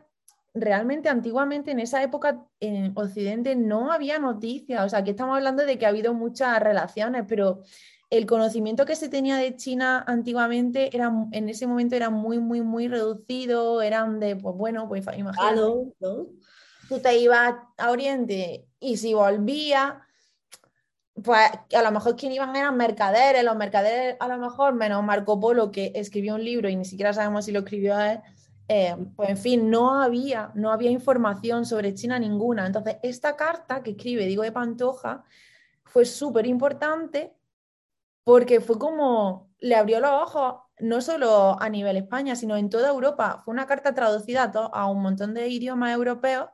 realmente antiguamente en esa época en Occidente no había noticias, o sea, que estamos hablando de que ha habido muchas relaciones, pero el conocimiento que se tenía de China antiguamente era, en ese momento era muy, muy, muy reducido, eran de, pues bueno, pues imagínate, ¿no? tú te ibas a Oriente y si volvías, pues a lo mejor quien iban eran mercaderes, los mercaderes a lo mejor, menos Marco Polo que escribió un libro y ni siquiera sabemos si lo escribió él, eh, pues en fin, no había, no había información sobre China ninguna. Entonces, esta carta que escribe Diego de Pantoja fue súper importante porque fue como, le abrió los ojos, no solo a nivel España, sino en toda Europa. Fue una carta traducida a, un montón de idiomas europeos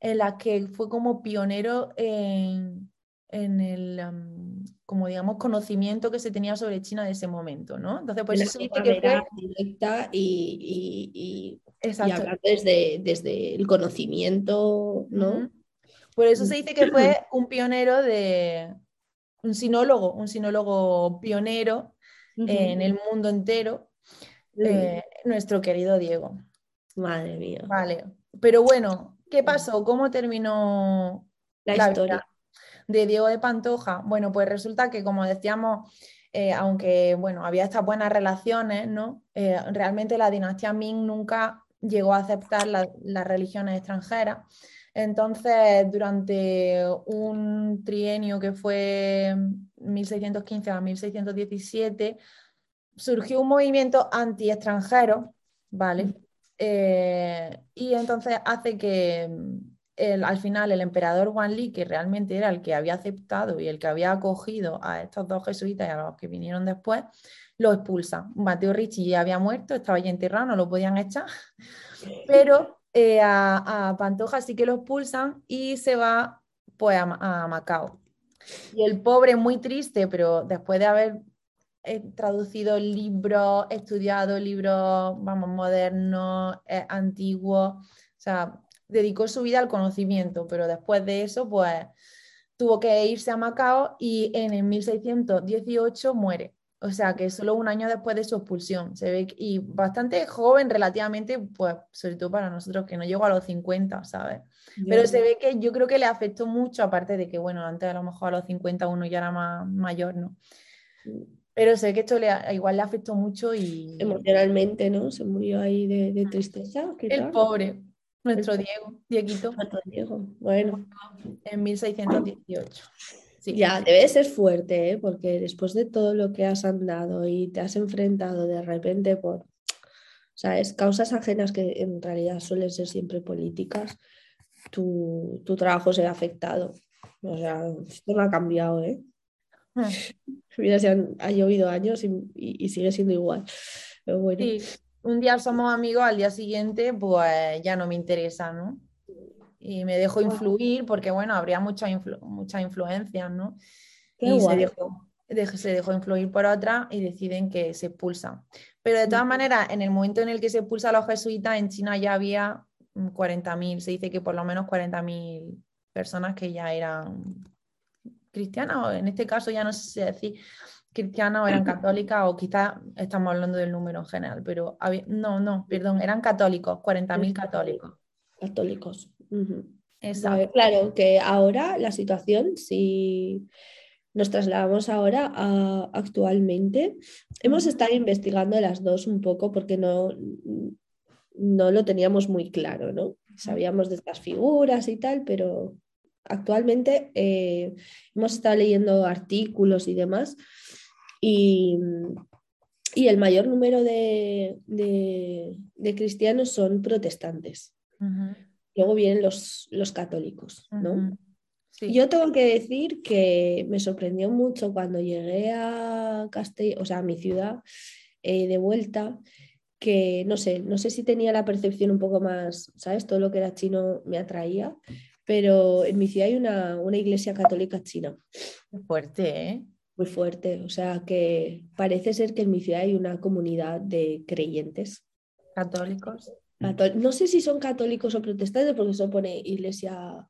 en la que fue como pionero en, el, um, como digamos, conocimiento que se tenía sobre China de ese momento, ¿no? Entonces, pues eso dice que fue... directa y, y hablar desde, desde el conocimiento, ¿no? Por eso se dice que fue un pionero de, un sinólogo, un sinólogo pionero en el mundo entero, eh, nuestro querido Diego. Madre mía. Vale, pero bueno, ¿qué pasó? ¿Cómo terminó la, historia de Diego de Pantoja? Bueno, pues resulta que como decíamos, eh, aunque bueno, había estas buenas relaciones, ¿no? Eh, realmente la dinastía Ming nunca llegó a aceptar las religiones extranjeras. Entonces, durante un trienio que fue 1615 a 1617, surgió un movimiento anti-extranjero, ¿vale? Eh, y entonces hace que al final el emperador Juan Li, que realmente era el que había aceptado y el que había acogido a estos dos jesuitas y a los que vinieron después, lo expulsa. Mateo Ricci ya había muerto, estaba ya enterrado, no lo podían echar, pero eh, a, Pantoja sí que lo expulsan y se va pues a, Macao. Y el pobre muy triste, pero después de haber eh, traducido libros, estudiado libros, vamos, modernos, eh, antiguos, o sea, dedicó su vida al conocimiento, pero después de eso, pues tuvo que irse a Macao y en el 1618 muere. O sea que solo un año después de su expulsión se ve y bastante joven relativamente, pues sobre todo para nosotros que no llegó a los 50, ¿sabes? Pero se ve que yo creo que le afectó mucho, aparte de que, bueno, antes a lo mejor a los 50 uno ya era más mayor, ¿no? Pero sé que esto le, igual le afectó mucho y... Emocionalmente, ¿no? Se murió ahí de, tristeza. El pobre, nuestro Diego, Dieguito. Nuestro Diego, bueno. En 1618. Ya, debe ser fuerte, ¿eh? porque después de todo lo que has andado y te has enfrentado de repente por, ¿sabes? Causas ajenas que en realidad suelen ser siempre políticas, tu, trabajo se ha afectado. O sea, esto no ha cambiado, ¿eh? Hmm. Mira, se han, ha llovido años y, sigue siendo igual. Pero bueno. Sí, un día somos amigos, al día siguiente, pues ya no me interesa, ¿no? y me dejo influir porque, bueno, habría muchas mucha influencias, ¿no? y se dejó, se dejó influir por otra y deciden que se expulsan. Pero de todas maneras, en el momento en el que se expulsa a los jesuitas, en China ya había 40.000, se dice que por lo menos 40.000 personas que ya eran cristianas, o en este caso ya no sé si decir cristianas o eran católicas, o quizás estamos hablando del número en general, pero no, no, perdón, eran católicos, 40.000 católicos. Católicos. Claro que ahora la situación, si nos trasladamos ahora a actualmente, hemos estado investigando las dos un poco porque no, no lo teníamos muy claro, ¿no? Sabíamos de estas figuras y tal, pero actualmente eh, hemos estado leyendo artículos y demás y, el mayor número de, cristianos son protestantes. Luego vienen los, los católicos, ¿no? Yo tengo que decir que me sorprendió mucho cuando llegué a Castell, o sea, a mi ciudad, eh, de vuelta, que no sé, no sé si tenía la percepción un poco más, ¿sabes? Todo lo que era chino me atraía, pero en mi ciudad hay una, una iglesia católica china. Fuerte, ¿eh? Muy fuerte, o sea que parece ser que en mi ciudad hay una comunidad de creyentes. Católicos. No sé si son católicos o protestantes porque se pone iglesia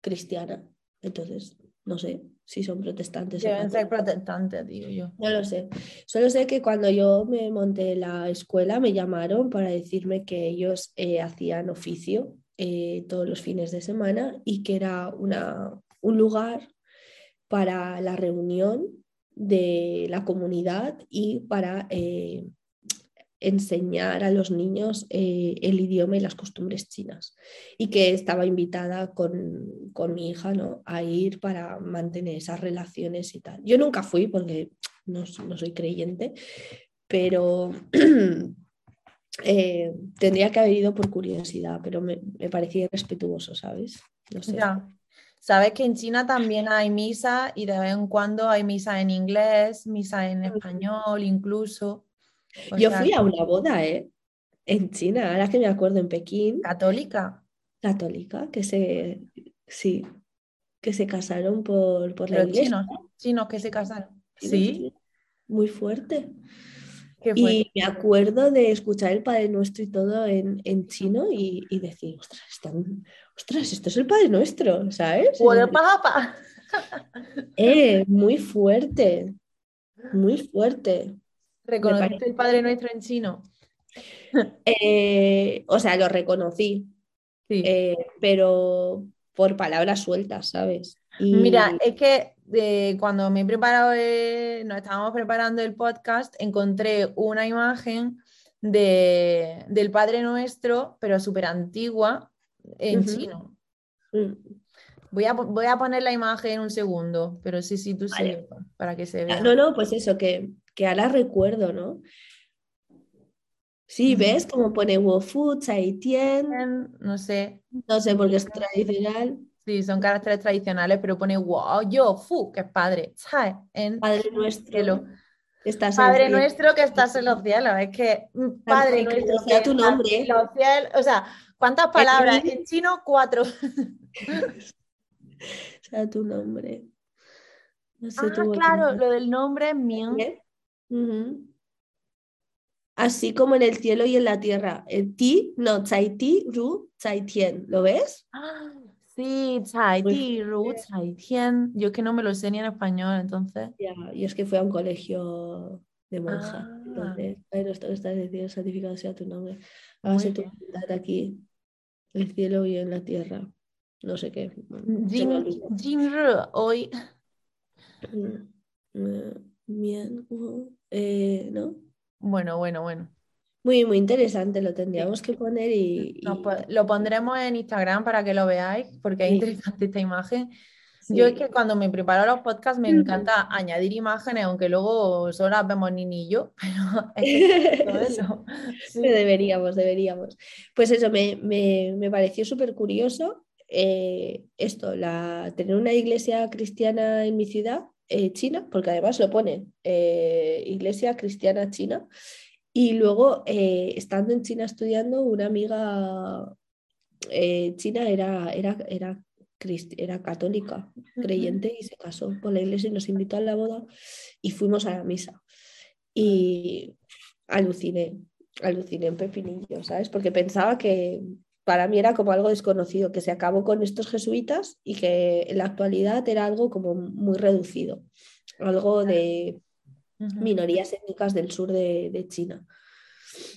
cristiana. Entonces, no sé si son protestantes. Deben ser protestantes, digo yo. No lo sé. Solo sé que cuando yo me monté la escuela me llamaron para decirme que ellos eh, hacían oficio eh, todos los fines de semana y que era una, un lugar para la reunión de la comunidad y para eh, enseñar a los niños eh, el idioma y las costumbres chinas y que estaba invitada con, mi hija ¿no? a ir para mantener esas relaciones y tal. Yo nunca fui porque no, soy creyente, pero eh, tendría que haber ido por curiosidad, pero me, parecía respetuoso, ¿sabes? No sé. Sabes que en China también hay misa y de vez en cuando hay misa en inglés, misa en español incluso. Yo fui a una boda, ¿eh? En China, ahora que me acuerdo, en Pekín. ¿Católica? Católica, que se, sí, que se casaron por, por la iglesia. Chinos, chinos que se casaron. Sí. Muy fuerte. Y me acuerdo de escuchar el Padre Nuestro y todo en, chino y, decir, ostras, esto es el Padre Nuestro, ¿sabes? papá! Eh, muy fuerte, muy fuerte. ¿Reconociste el Padre Nuestro en chino? Eh, o sea, lo reconocí, eh, pero por palabras sueltas, ¿sabes? Mira, es que cuando me he preparado, nos estábamos preparando el podcast, encontré una imagen de, del Padre Nuestro, pero súper antigua, en chino. Mm. Voy a, voy a, poner la imagen en un segundo, pero sí, sí, tú sí, para que se vea. No, no, pues eso, que, que ahora recuerdo, ¿no? Sí, ¿ves? Como pone Wofu, Tien. No sé. No sé, porque es tradicional. Sí, son caracteres tradicionales, pero pone wow, yo, fu, que es padre. En Padre nuestro. Estás padre nuestro que estás en los cielos. Es que mm, Padre nuestro. sea tu nombre. Los cielos, o sea, ¿cuántas palabras? En chino, cuatro. sea tu nombre. No sé, ah, claro, lo del nombre mío. Así como en el cielo y en la tierra. El ti, no, tsai ti, ru, tsai tien. ¿Lo ves? Ah, Sí, Chai Ti, Ru, Chai Tien. Yo es que no me lo sé ni en español, entonces. Ya, y es que fue a un colegio de monja. Ah. Entonces, ahí no está, está diciendo certificado sea tu nombre. Hágase tu voluntad aquí, el cielo y en la tierra. No sé qué. Jin, Jin hoy. Bien, eh, ¿no? Bueno, bueno, bueno. Muy, muy interesante, lo tendríamos que poner y, lo pondremos en Instagram para que lo veáis, porque es interesante esta imagen. Yo es que cuando me preparo los podcasts me encanta añadir imágenes, aunque luego solo las vemos ni ni yo, pero es eso. Deberíamos, deberíamos. Pues eso, me, me, pareció súper curioso eh, esto, la, tener una iglesia cristiana en mi ciudad, eh, China, porque además lo pone, eh, iglesia cristiana china, y luego, estando en China estudiando, una amiga eh, china era, era, era, era católica, creyente, y se casó con la iglesia y nos invitó a la boda y fuimos a la misa. Y aluciné, aluciné en pepinillo, ¿sabes? Porque pensaba que para mí era como algo desconocido, que se acabó con estos jesuitas y que en la actualidad era algo como muy reducido, algo de minorías étnicas del sur de, China.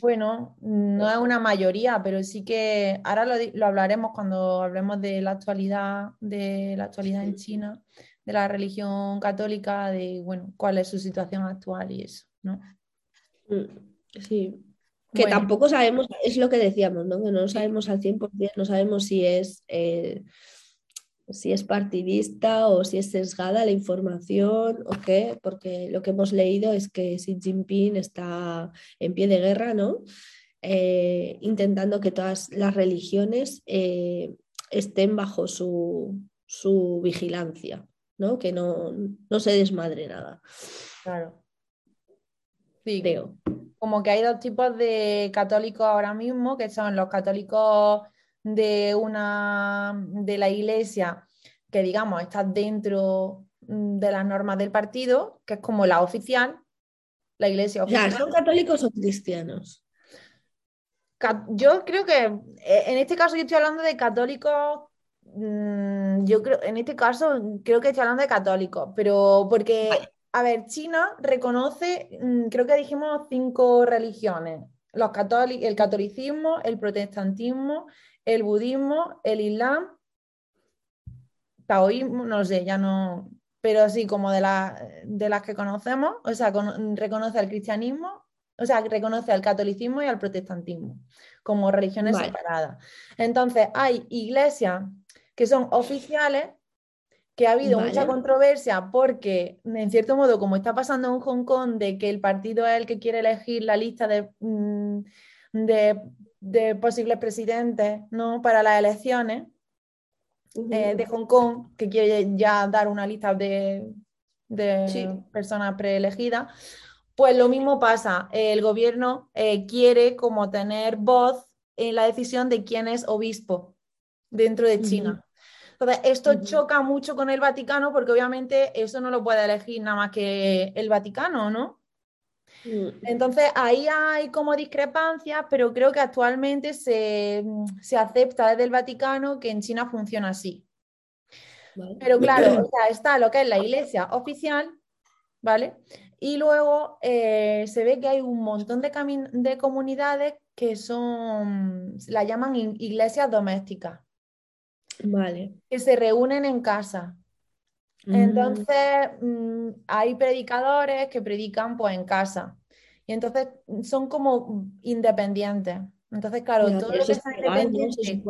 Bueno, no es una mayoría, pero sí que ahora lo, hablaremos cuando hablemos de la actualidad, de la actualidad en China, de la religión católica, de bueno, cuál es su situación actual y eso, ¿no? Mm, sí. Que tampoco sabemos, es lo que decíamos, ¿no? Que no sabemos al 100%, no sabemos si es eh, si es partidista o si es sesgada la información o qué, porque lo que hemos leído es que Xi Jinping está en pie de guerra, ¿no? Eh, intentando que todas las religiones eh, estén bajo su, vigilancia, ¿no? Que no, se desmadre nada. Claro. Sí, creo. Como que hay dos tipos de católicos ahora mismo, que son los católicos de una de la iglesia que digamos está dentro mm, de las normas del partido, que es como la oficial, la iglesia oficial. ¿Son católicos o cristianos? Yo creo que eh, en este caso yo estoy hablando de católicos, mm, yo creo, en este caso creo que estoy hablando de católicos, pero porque, a ver, China reconoce, mm, creo que dijimos cinco religiones, los el catolicismo, el protestantismo, el budismo, el islam, taoísmo, no sé, ya no, pero así como de, de las que conocemos, o sea, reconoce al cristianismo, o sea, reconoce al catolicismo y al protestantismo como religiones separadas. Entonces, hay iglesias que son oficiales, que ha habido mucha controversia porque, en cierto modo, como está pasando en Hong Kong, de que el partido es el que quiere elegir la lista de, mm, de de posibles presidentes ¿no? para las elecciones eh, de Hong Kong, que quiere ya dar una lista de, personas preelegidas, pues lo mismo pasa. El gobierno eh, quiere como tener voz en la decisión de quién es obispo dentro de China. Entonces, esto choca mucho con el Vaticano porque obviamente eso no lo puede elegir nada más que el Vaticano, ¿no? Mm. Entonces ahí hay como discrepancias, pero creo que actualmente se, acepta desde el Vaticano que en China funciona así. Pero claro, está lo que es la iglesia oficial, ¿vale? Y luego eh, se ve que hay un montón de, de comunidades que son, la llaman iglesias domésticas. Vale. Que se reúnen en casa. Mm. Entonces, mm, hay predicadores que predican pues en casa. Y entonces mm, son como independientes. Entonces, claro, todo lo que sea independiente.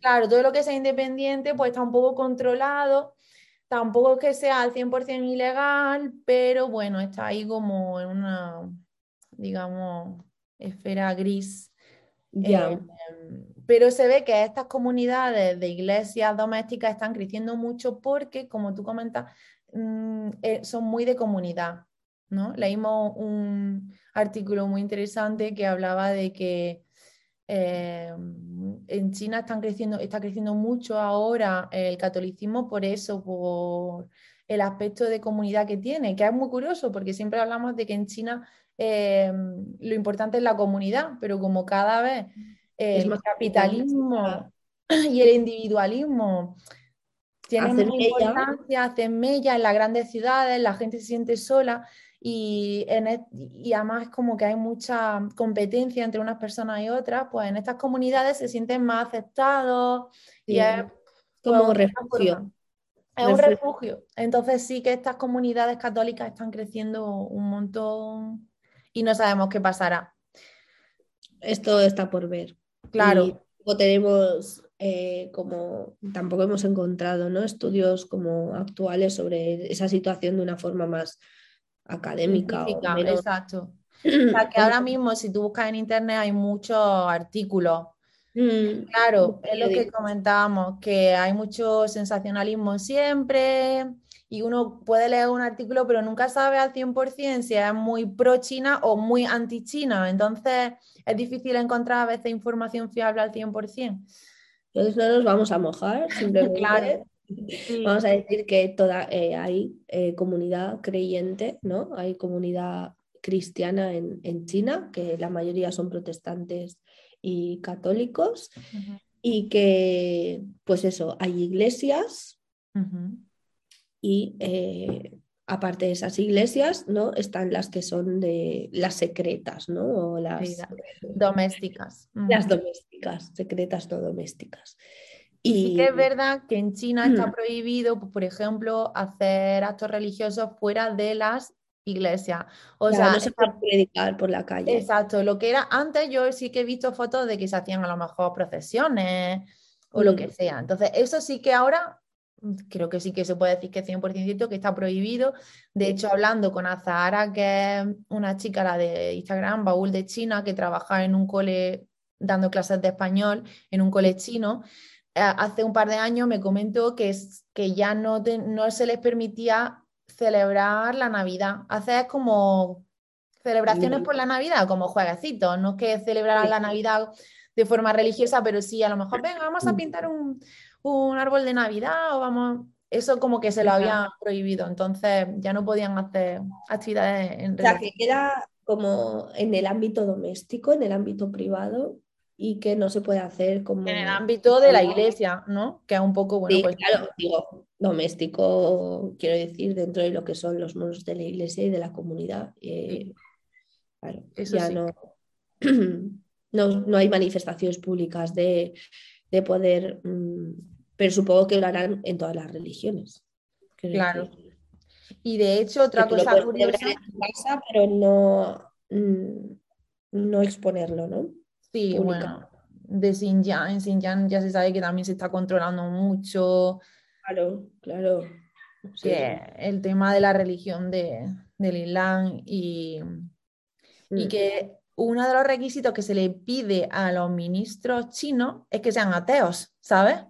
claro. todo lo que sea independiente, pues está un poco controlado. Tampoco es que sea al 100% ilegal, pero bueno, está ahí como en una, digamos, esfera gris. Ya. Eh, pero se ve que estas comunidades de iglesias domésticas están creciendo mucho porque, como tú comentas, mm, eh, son muy de comunidad. ¿no? Leímos un artículo muy interesante que hablaba de que eh, en China están creciendo, está creciendo mucho ahora el catolicismo por eso, por el aspecto de comunidad que tiene, que es muy curioso porque siempre hablamos de que en China eh, lo importante es la comunidad, pero como cada vez el capitalismo y el individualismo tienen más importancia, hacen mella en las grandes ciudades, la gente se siente sola y, en, y además es como que hay mucha competencia entre unas personas y otras, pues en estas comunidades se sienten más aceptados y es como un refugio. Es un refugio. Entonces sí que estas comunidades católicas están creciendo un montón y no sabemos qué pasará. Esto está por ver. Claro. Y tenemos eh, como, tampoco hemos encontrado ¿no? estudios como actuales sobre esa situación de una forma más académica. Exacto. O sea, que ahora mismo si tú buscas en internet hay muchos artículos. Mm, claro, es lo que comentábamos, que hay mucho sensacionalismo siempre y uno puede leer un artículo pero nunca sabe al 100% si es muy pro China o muy anti China. Entonces es difícil encontrar a veces información fiable al 100%. Entonces no nos vamos a mojar, simplemente. claro. Vamos a decir que toda, eh, hay eh, comunidad creyente, ¿no? Hay comunidad cristiana en, China, que la mayoría son protestantes y católicos, y que, pues eso, hay iglesias y eh, aparte de esas iglesias, ¿no? Están las que son de las secretas, ¿no? O las domésticas. Las domésticas, secretas no domésticas. Y, sí que es verdad que en China está prohibido, pues, por ejemplo, hacer actos religiosos fuera de las iglesias. O sea, no se puede predicar por la calle. Exacto, lo que era antes yo sí que he visto fotos de que se hacían a lo mejor procesiones o lo que sea. Entonces, eso sí que ahora creo que sí que se puede decir que es 100% cierto, que está prohibido. De hecho, hablando con Azahara, que es una chica, la de Instagram, Baúl de China, que trabaja en un cole dando clases de español en un cole chino, eh, hace un par de años me comentó que, es, que ya no, no se les permitía celebrar la Navidad. Hacer como celebraciones por la Navidad, como jueguecitos, no es que celebrar la Navidad de forma religiosa, pero sí a lo mejor, venga, vamos a mm. pintar un, un árbol de Navidad o vamos, eso como que se lo había prohibido, entonces ya no podían hacer actividades en O sea, que queda como en el ámbito doméstico, en el ámbito privado y que no se puede hacer como... En el ámbito de la iglesia, ¿no? Que es un poco, bueno, pues... claro, digo, doméstico, quiero decir, dentro de lo que son los monos de la iglesia y de la comunidad. Eh, claro, eso ya no, no, no, hay manifestaciones públicas de, de poder... Mm, pero supongo que lo harán en todas las religiones. Claro. Y de hecho, otra cosa curiosa. pero no, mm, no exponerlo, ¿no? Sí, bueno. De Xinjiang, en Xinjiang ya se sabe que también se está controlando mucho. Claro, claro. el tema de la religión de, del Islam y, y mm. que uno de los requisitos que se le pide a los ministros chinos es que sean ateos, ¿sabes?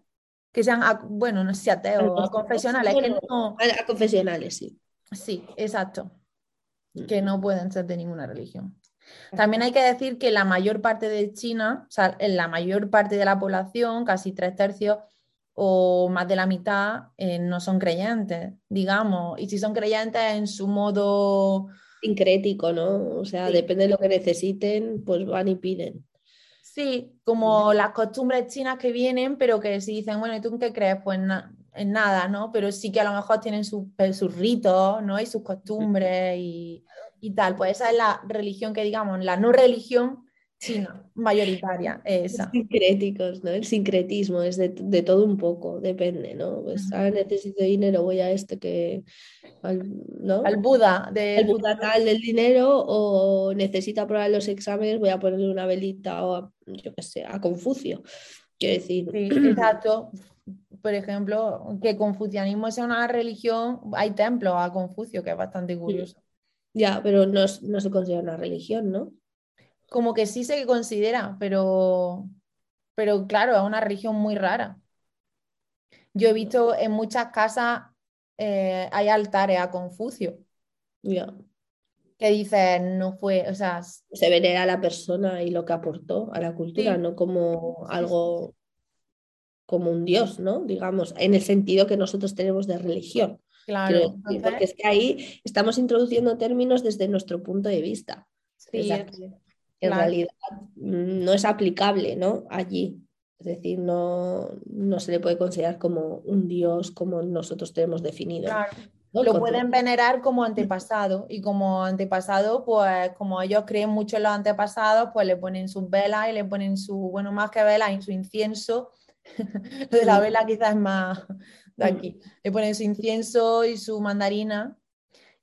Que sean, bueno, no sé si ateos, a confesionales, que no... A confesionales, sí. Sí, exacto. Que no pueden ser de ninguna religión. También hay que decir que la mayor parte de China, o sea, en la mayor parte de la población, casi tres tercios o más de la mitad, eh, no son creyentes, digamos. Y si son creyentes en su modo sincrético, ¿no? O sea, depende de lo que necesiten, pues van y piden. Sí, como las costumbres chinas que vienen, pero que si dicen, bueno, ¿y tú en qué crees? Pues en nada, ¿no? Pero sí que a lo mejor tienen sus, sus ritos, ¿no? Y sus costumbres y, y, tal. Pues esa es la religión que digamos, la no religión china, mayoritaria, esa. Sincréticos, ¿no? El sincretismo es de, de todo un poco, depende, ¿no? Pues ahora necesito dinero, voy a este que, al, ¿no? Al Buda. Del... El Buda tal del dinero o necesito aprobar los exámenes, voy a ponerle una velita o a, yo qué sé, a Confucio. Quiero decir. Sí, exacto. Por ejemplo, que confucianismo sea una religión, hay templos a Confucio, que es bastante curioso. Ya, pero no, no se considera una religión, ¿no? Como que sí se considera, pero, pero claro, es una religión muy rara. Yo he visto en muchas casas eh, hay altares a Confucio. Que dice, no fue, o sea... Se venera a la persona y lo que aportó a la cultura, no como algo, como un dios, ¿no? Digamos, en el sentido que nosotros tenemos de religión. Claro. Porque es que ahí estamos introduciendo términos desde nuestro punto de vista. Sí, en realidad mm, no es aplicable ¿no? allí. Es decir, no, no, se le puede considerar como un dios como nosotros tenemos definido. Lo pueden venerar como antepasado y como antepasado, pues como ellos creen mucho en los antepasados, pues le ponen sus velas y le ponen su, bueno, más que velas, y su incienso. Lo de la vela quizás es más de aquí. Le ponen su incienso y su mandarina.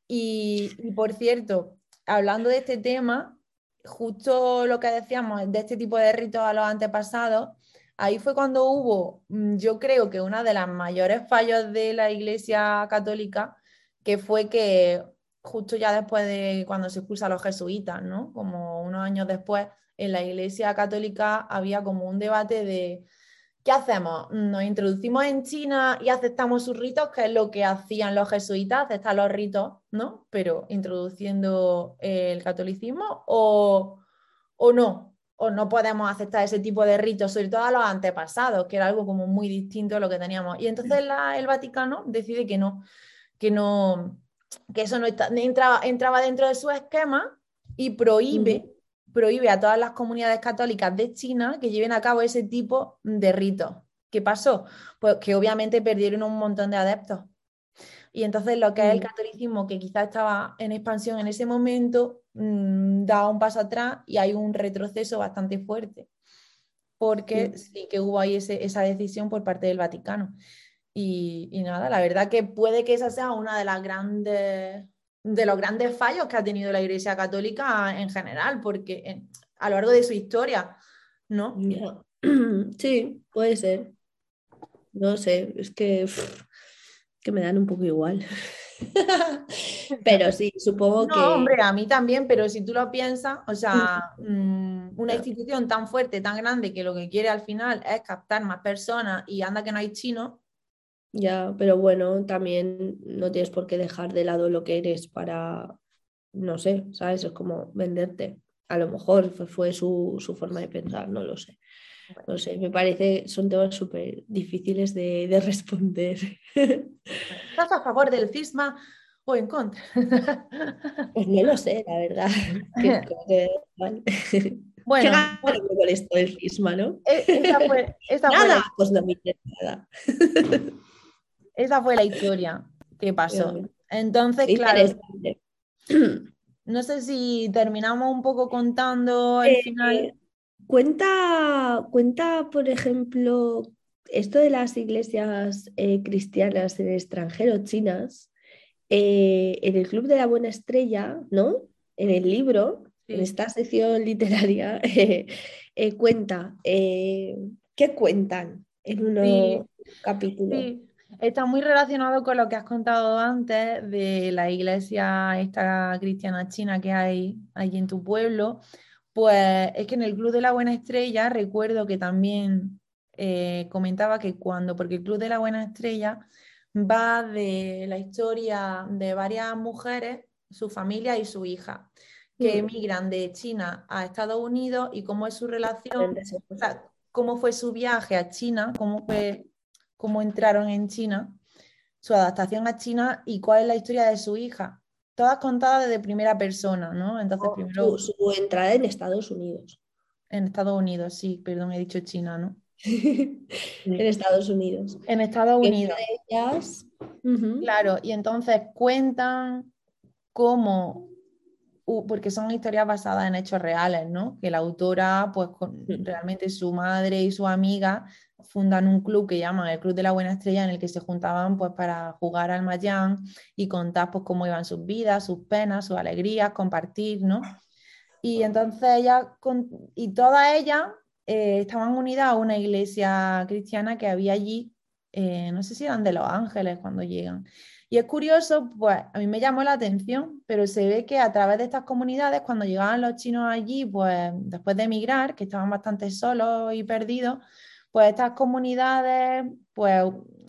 Y, y por cierto, hablando de este tema, justo lo que decíamos de este tipo de ritos a los antepasados, ahí fue cuando hubo, mm, yo creo que una de las mayores fallos de la Iglesia Católica, que fue que justo ya después de cuando se expulsa los jesuitas, ¿no? Como unos años después, en la Iglesia Católica había como un debate de ¿qué hacemos? Nos introducimos en China y aceptamos sus ritos, que es lo que hacían los jesuitas, aceptar los ritos, ¿no? Pero introduciendo el catolicismo o, no, o no podemos aceptar ese tipo de ritos, sobre todo a los antepasados, que era algo como muy distinto a lo que teníamos. Y entonces el Vaticano decide que no, que no, que eso no entraba, entraba dentro de su esquema y prohíbe prohíbe a todas las comunidades católicas de China que lleven a cabo ese tipo de ritos. ¿Qué pasó? Pues que obviamente perdieron un montón de adeptos. Y entonces lo que es el mm. catolicismo, que quizás estaba en expansión en ese momento, mm, da un paso atrás y hay un retroceso bastante fuerte, porque sí, que hubo ahí esa decisión por parte del Vaticano. Y, y, nada, la verdad que puede que esa sea una de las grandes de los grandes fallos que ha tenido la Iglesia Católica en general, porque a lo largo de su historia, ¿no? Sí, puede ser. No sé, es que, que me dan un poco igual. pero sí, supongo que. No, hombre, a mí también, pero si tú lo piensas, o sea, mm, una institución tan fuerte, tan grande, que lo que quiere al final es captar más personas y anda que no hay chinos, ya, pero bueno, también no tienes por qué dejar de lado lo que eres para, no sé, ¿sabes? Es como venderte. A lo mejor fue, su, forma de pensar, no lo sé. No sé, me parece, son temas súper difíciles de, responder. ¿Estás a favor del cisma o en contra? Pues no lo sé, la verdad. Bueno, con esto del cisma, ¿no? E, esa fue, nada, pues no me interesa nada. Esa fue la historia que pasó. Entonces, claro, no sé si terminamos un poco contando al eh, final. Cuenta, cuenta, por ejemplo, esto de las iglesias eh, cristianas en el extranjero, chinas, eh, en el Club de la Buena Estrella, ¿no? En el libro, en esta sección literaria, cuenta, ¿qué cuentan en un capítulo? Está muy relacionado con lo que has contado antes de la iglesia esta cristiana china que hay allí en tu pueblo. Pues es que en el Club de la Buena Estrella recuerdo que también eh, comentaba que cuando, porque el Club de la Buena Estrella va de la historia de varias mujeres, su familia y su hija, que mm. emigran de China a Estados Unidos y cómo es su relación, o sea, cómo fue su viaje a China, cómo fue cómo entraron en China, su adaptación a China y cuál es la historia de su hija. todas contadas desde primera persona, ¿no? Entonces, Oh, primero su, su entrada en Estados Unidos. en Estados Unidos, sí, perdón, he dicho China, ¿no? En Estados Unidos. En Estados Unidos. Claro, y entonces cuentan cómo, porque son historias basadas en hechos reales, ¿no? Que la autora, pues con- realmente su madre y su amiga fundan un club que llaman el Club de la Buena Estrella, en el que se juntaban pues para jugar al mahjong y contar pues cómo iban sus vidas, sus penas, sus alegrías, compartir, ¿no? Y entonces ellas, con- y todas ellas eh, estaban unidas a una iglesia cristiana que había allí, eh, no sé si eran de Los Ángeles cuando llegan. Y es curioso, pues a mí me llamó la atención, pero se ve que a través de estas comunidades, cuando llegaban los chinos allí, pues después de emigrar, que estaban bastante solos y perdidos, pues estas comunidades, pues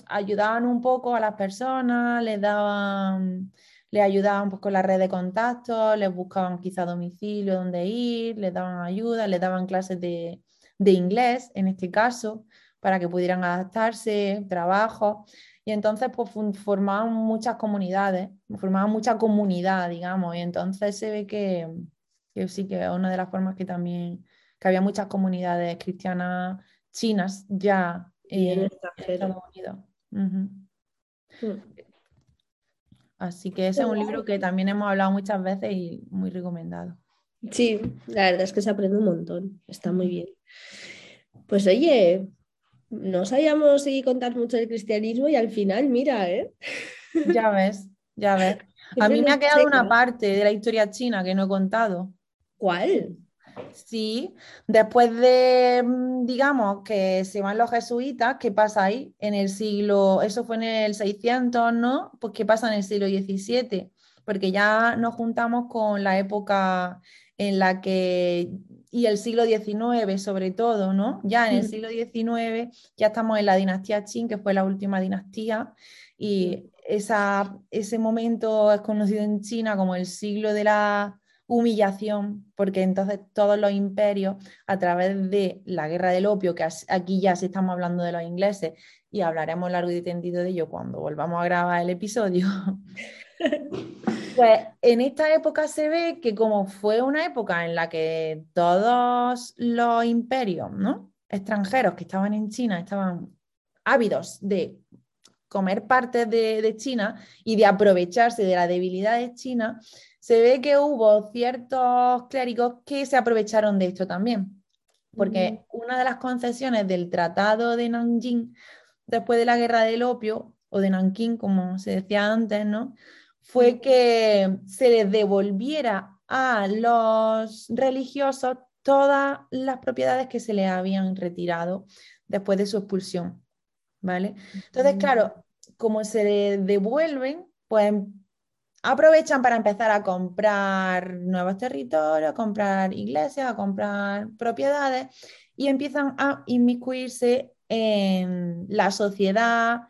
ayudaban un poco a las personas, les daban les ayudaban pues, con la red de contactos, les buscaban quizá domicilio donde ir, les daban ayuda, les daban clases de, de inglés, en este caso, para que pudieran adaptarse, trabajo. Y entonces pues formaban muchas comunidades, formaban mucha comunidad, digamos, y entonces se ve que, que sí que es una de las formas que también, que había muchas comunidades cristianas chinas ya Y en. Estados Unidos. Ujú. Mm. Así que ese es un libro que también hemos hablado muchas veces y muy recomendado. Sí, la verdad es que se aprende un montón. Está muy bien. Pues oye, no sabíamos si contar mucho del cristianismo y al final, mira, ¿eh? Ya ves, ya ves. A mí me ha quedado una parte de la historia china que no he contado. ¿Cuál? Sí, después de, mm, digamos, que se van los jesuitas, ¿qué pasa ahí? En el siglo, eso fue en el 600, ¿no? Pues ¿qué pasa en el siglo XVII? Porque ya nos juntamos con la época en la que, y el siglo XIX sobre todo, ¿no? Ya en el Mm. siglo XIX ya estamos en la dinastía Qing, que fue la última dinastía, y esa, ese momento es conocido en China como el siglo de la humillación, porque entonces todos los imperios, a través de la guerra del opio, que aquí ya sí estamos hablando de los ingleses, y hablaremos largo y tendido de ello cuando volvamos a grabar el episodio, pues en esta época se ve que como fue una época en la que todos los imperios, ¿no? extranjeros que estaban en China estaban ávidos de comer partes de, de China y de aprovecharse de la debilidad de China, se ve que hubo ciertos clérigos que se aprovecharon de esto también. Porque una de las concesiones del Tratado de Nanjing, después de la Guerra del Opio, o de Nankín, como se decía antes, ¿no? Fue que se les devolviera a los religiosos todas las propiedades que se les habían retirado después de su expulsión. ¿Vale? Entonces, claro, como se le devuelven, pues aprovechan para empezar a comprar nuevos territorios, a comprar iglesias, a comprar propiedades y empiezan a inmiscuirse en la sociedad,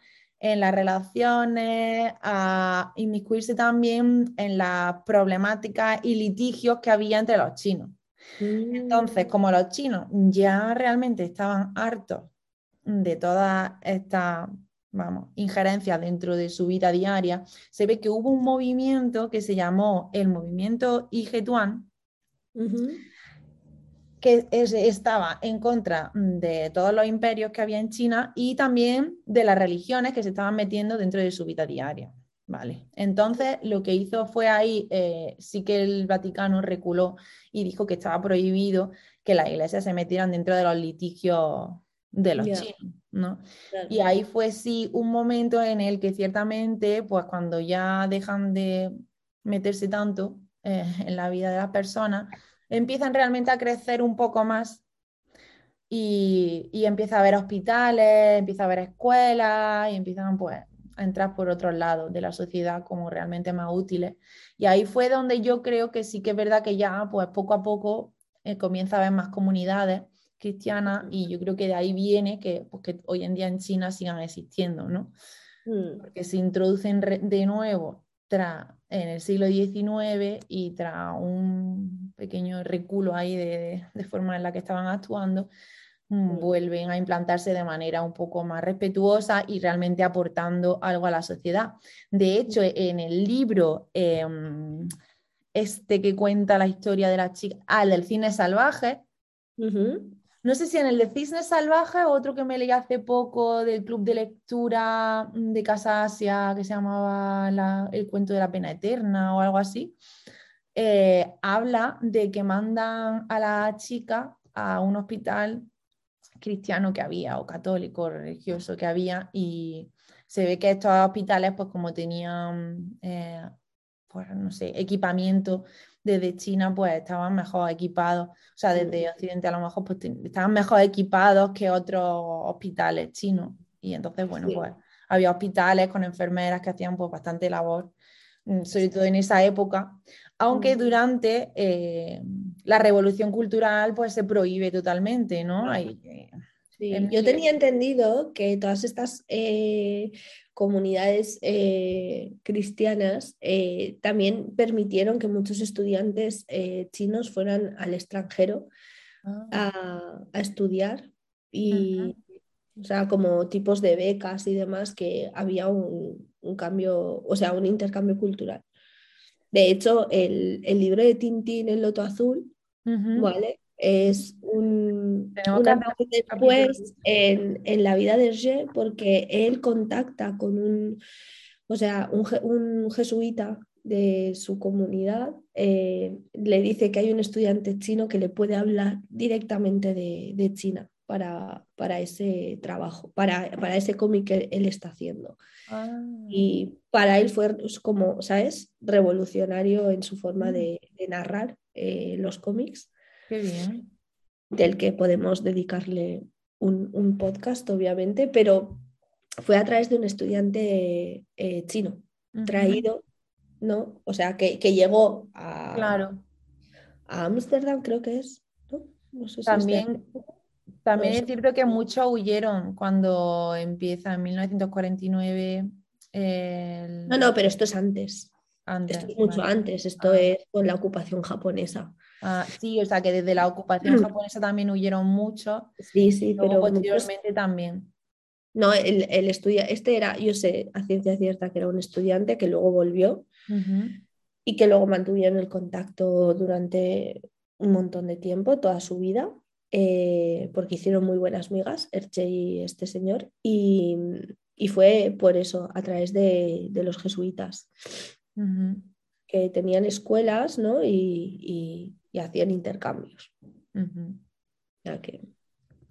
en las relaciones, a inmiscuirse también en las problemáticas y litigios que había entre los chinos. Entonces, como los chinos ya realmente estaban hartos de todas estas, vamos, injerencias dentro de su vida diaria, se ve que hubo un movimiento que se llamó el movimiento Ijetuan, Ujú. Que es- estaba en contra de todos los imperios que había en China y también de las religiones que se estaban metiendo dentro de su vida diaria. Vale. Entonces, lo que hizo fue ahí, eh, sí que el Vaticano reculó y dijo que estaba prohibido que las iglesias se metieran dentro de los litigios de los Ya. chinos, ¿no? Claro. Y ahí fue sí un momento en el que ciertamente, pues cuando ya dejan de meterse tanto eh, en la vida de las personas, empiezan realmente a crecer un poco más y, y empieza a haber hospitales, empieza a haber escuelas y empiezan pues a entrar por otros lados de la sociedad como realmente más útiles. Y ahí fue donde yo creo que sí que es verdad que ya pues poco a poco eh, comienza a haber más comunidades cristianas y yo creo que de ahí viene que, pues, que hoy en día en China sigan existiendo, ¿no? Mm. Porque se introducen de nuevo tras, en el siglo XIX y tras un pequeño reculo ahí de, de forma en la que estaban actuando, mm, vuelven a implantarse de manera un poco más respetuosa y realmente aportando algo a la sociedad. De hecho, en el libro em, este que cuenta la historia de la chica, ah, del cine salvaje, no sé si en el de Cisne Salvaje o otro que me leí hace poco del club de lectura de Casa Asia que se llamaba El cuento de la pena eterna o algo así, eh, habla de que mandan a la chica a un hospital cristiano que había o católico religioso que había y se ve que estos hospitales pues como tenían eh, pues no sé equipamiento desde China pues estaban mejor equipados, o sea, desde Occidente a lo mejor pues estaban mejor equipados que otros hospitales chinos. Y entonces, bueno, pues había hospitales con enfermeras que hacían pues bastante labor, mm, sobre todo en esa época, aunque durante eh, la revolución cultural pues se prohíbe totalmente, ¿no? Hay, yo tenía entendido que todas estas eh, comunidades eh, cristianas también permitieron que muchos estudiantes chinos fueran al extranjero ah. a, estudiar y, o sea, como tipos de becas y demás, que había un, cambio, o sea, un intercambio cultural. De hecho, el, el libro de Tintín, El Loto Azul, ¿vale? es un, después en, la vida de Hergé porque él contacta con un, o sea, un, jesuita de su comunidad, eh, le dice que hay un estudiante chino que le puede hablar directamente de, China para, para, ese trabajo, para, para ese cómic que él está haciendo. Ah. Y para él fue como, ¿sabes? Revolucionario en su forma mm. de, narrar eh, los cómics. Qué bien. Del que podemos dedicarle un, podcast, obviamente, pero fue a través de un estudiante eh, chino, traído, ¿no? O sea, que, llegó a. Claro. A Ámsterdam, creo que es. ¿no? sé también, también es cierto que muchos huyeron cuando empieza en 1949. No, no, pero esto es antes. Esto es mucho antes, esto ah. es con la ocupación japonesa. Ah, sí, o sea que desde la ocupación japonesa también huyeron mucho. Sí, sí, pero posteriormente también. No, el, el este era, yo sé a ciencia cierta que era un estudiante que luego volvió y que luego mantuvieron el contacto durante un montón de tiempo, toda su vida, eh, porque hicieron muy buenas migas, Erche y este señor, y, fue por eso, a través de, los jesuitas, que tenían escuelas ¿no? y, y hacían intercambios.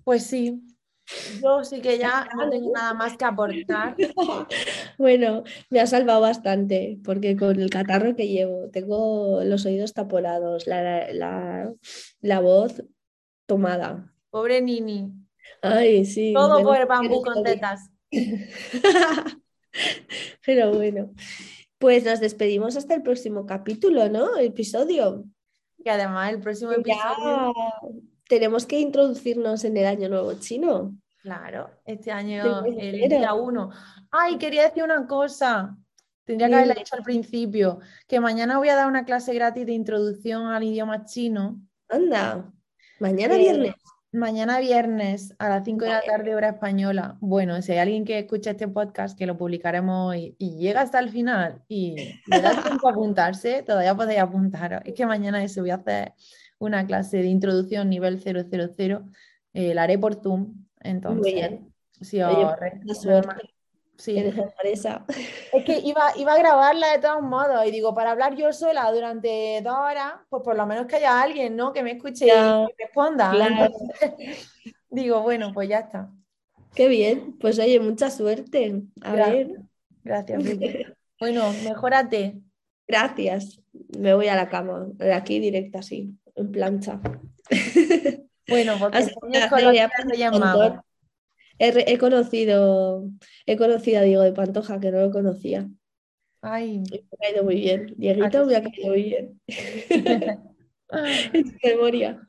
Pues sí, yo sí que ya no tengo nada más que aportar. bueno, me ha salvado bastante porque con el catarro que llevo tengo los oídos taponados, la, voz tomada. Pobre Nini. Ay, sí. Todo por bambú con tetas. Pero bueno, pues nos despedimos hasta el próximo capítulo, ¿no? Episodio. Y además el próximo episodio... tenemos que introducirnos en el año nuevo chino. Claro, este año, el día 1. Ay, quería decir una cosa. Tendría que haberla dicho al principio, que mañana voy a dar una clase gratis de introducción al idioma chino. Anda, mañana viernes. Mañana viernes a las 5 de la tarde hora española. Bueno, si hay alguien que escucha este podcast, que lo publicaremos y, y llega hasta el final y le da tiempo a apuntarse, todavía podéis apuntar. Es que mañana eso voy a hacer una clase de introducción nivel 000, eh, la haré por Zoom. Entonces, Muy bien. Si os Sí. Es que iba, iba a grabarla de todos modos y digo, para hablar yo sola durante dos horas, pues por lo menos que haya alguien, ¿no? Que me escuche y que responda. digo, bueno, pues ya está. Qué bien, pues oye, mucha suerte. A Gracias. ver. Gracias, Bueno, mejórate. Gracias. Me voy a la cama, de aquí directa así, en plancha. Bueno, porque He, conocido, he conocido a Diego de Pantoja, que no lo conocía. Ay. Me ha caído muy bien. Dieguito me ha caído muy bien. en memoria.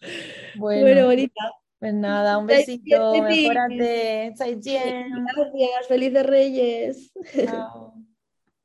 Bueno, bonita. Pues nada, un besito, mejorate. Gracias, felices Reyes. Chao.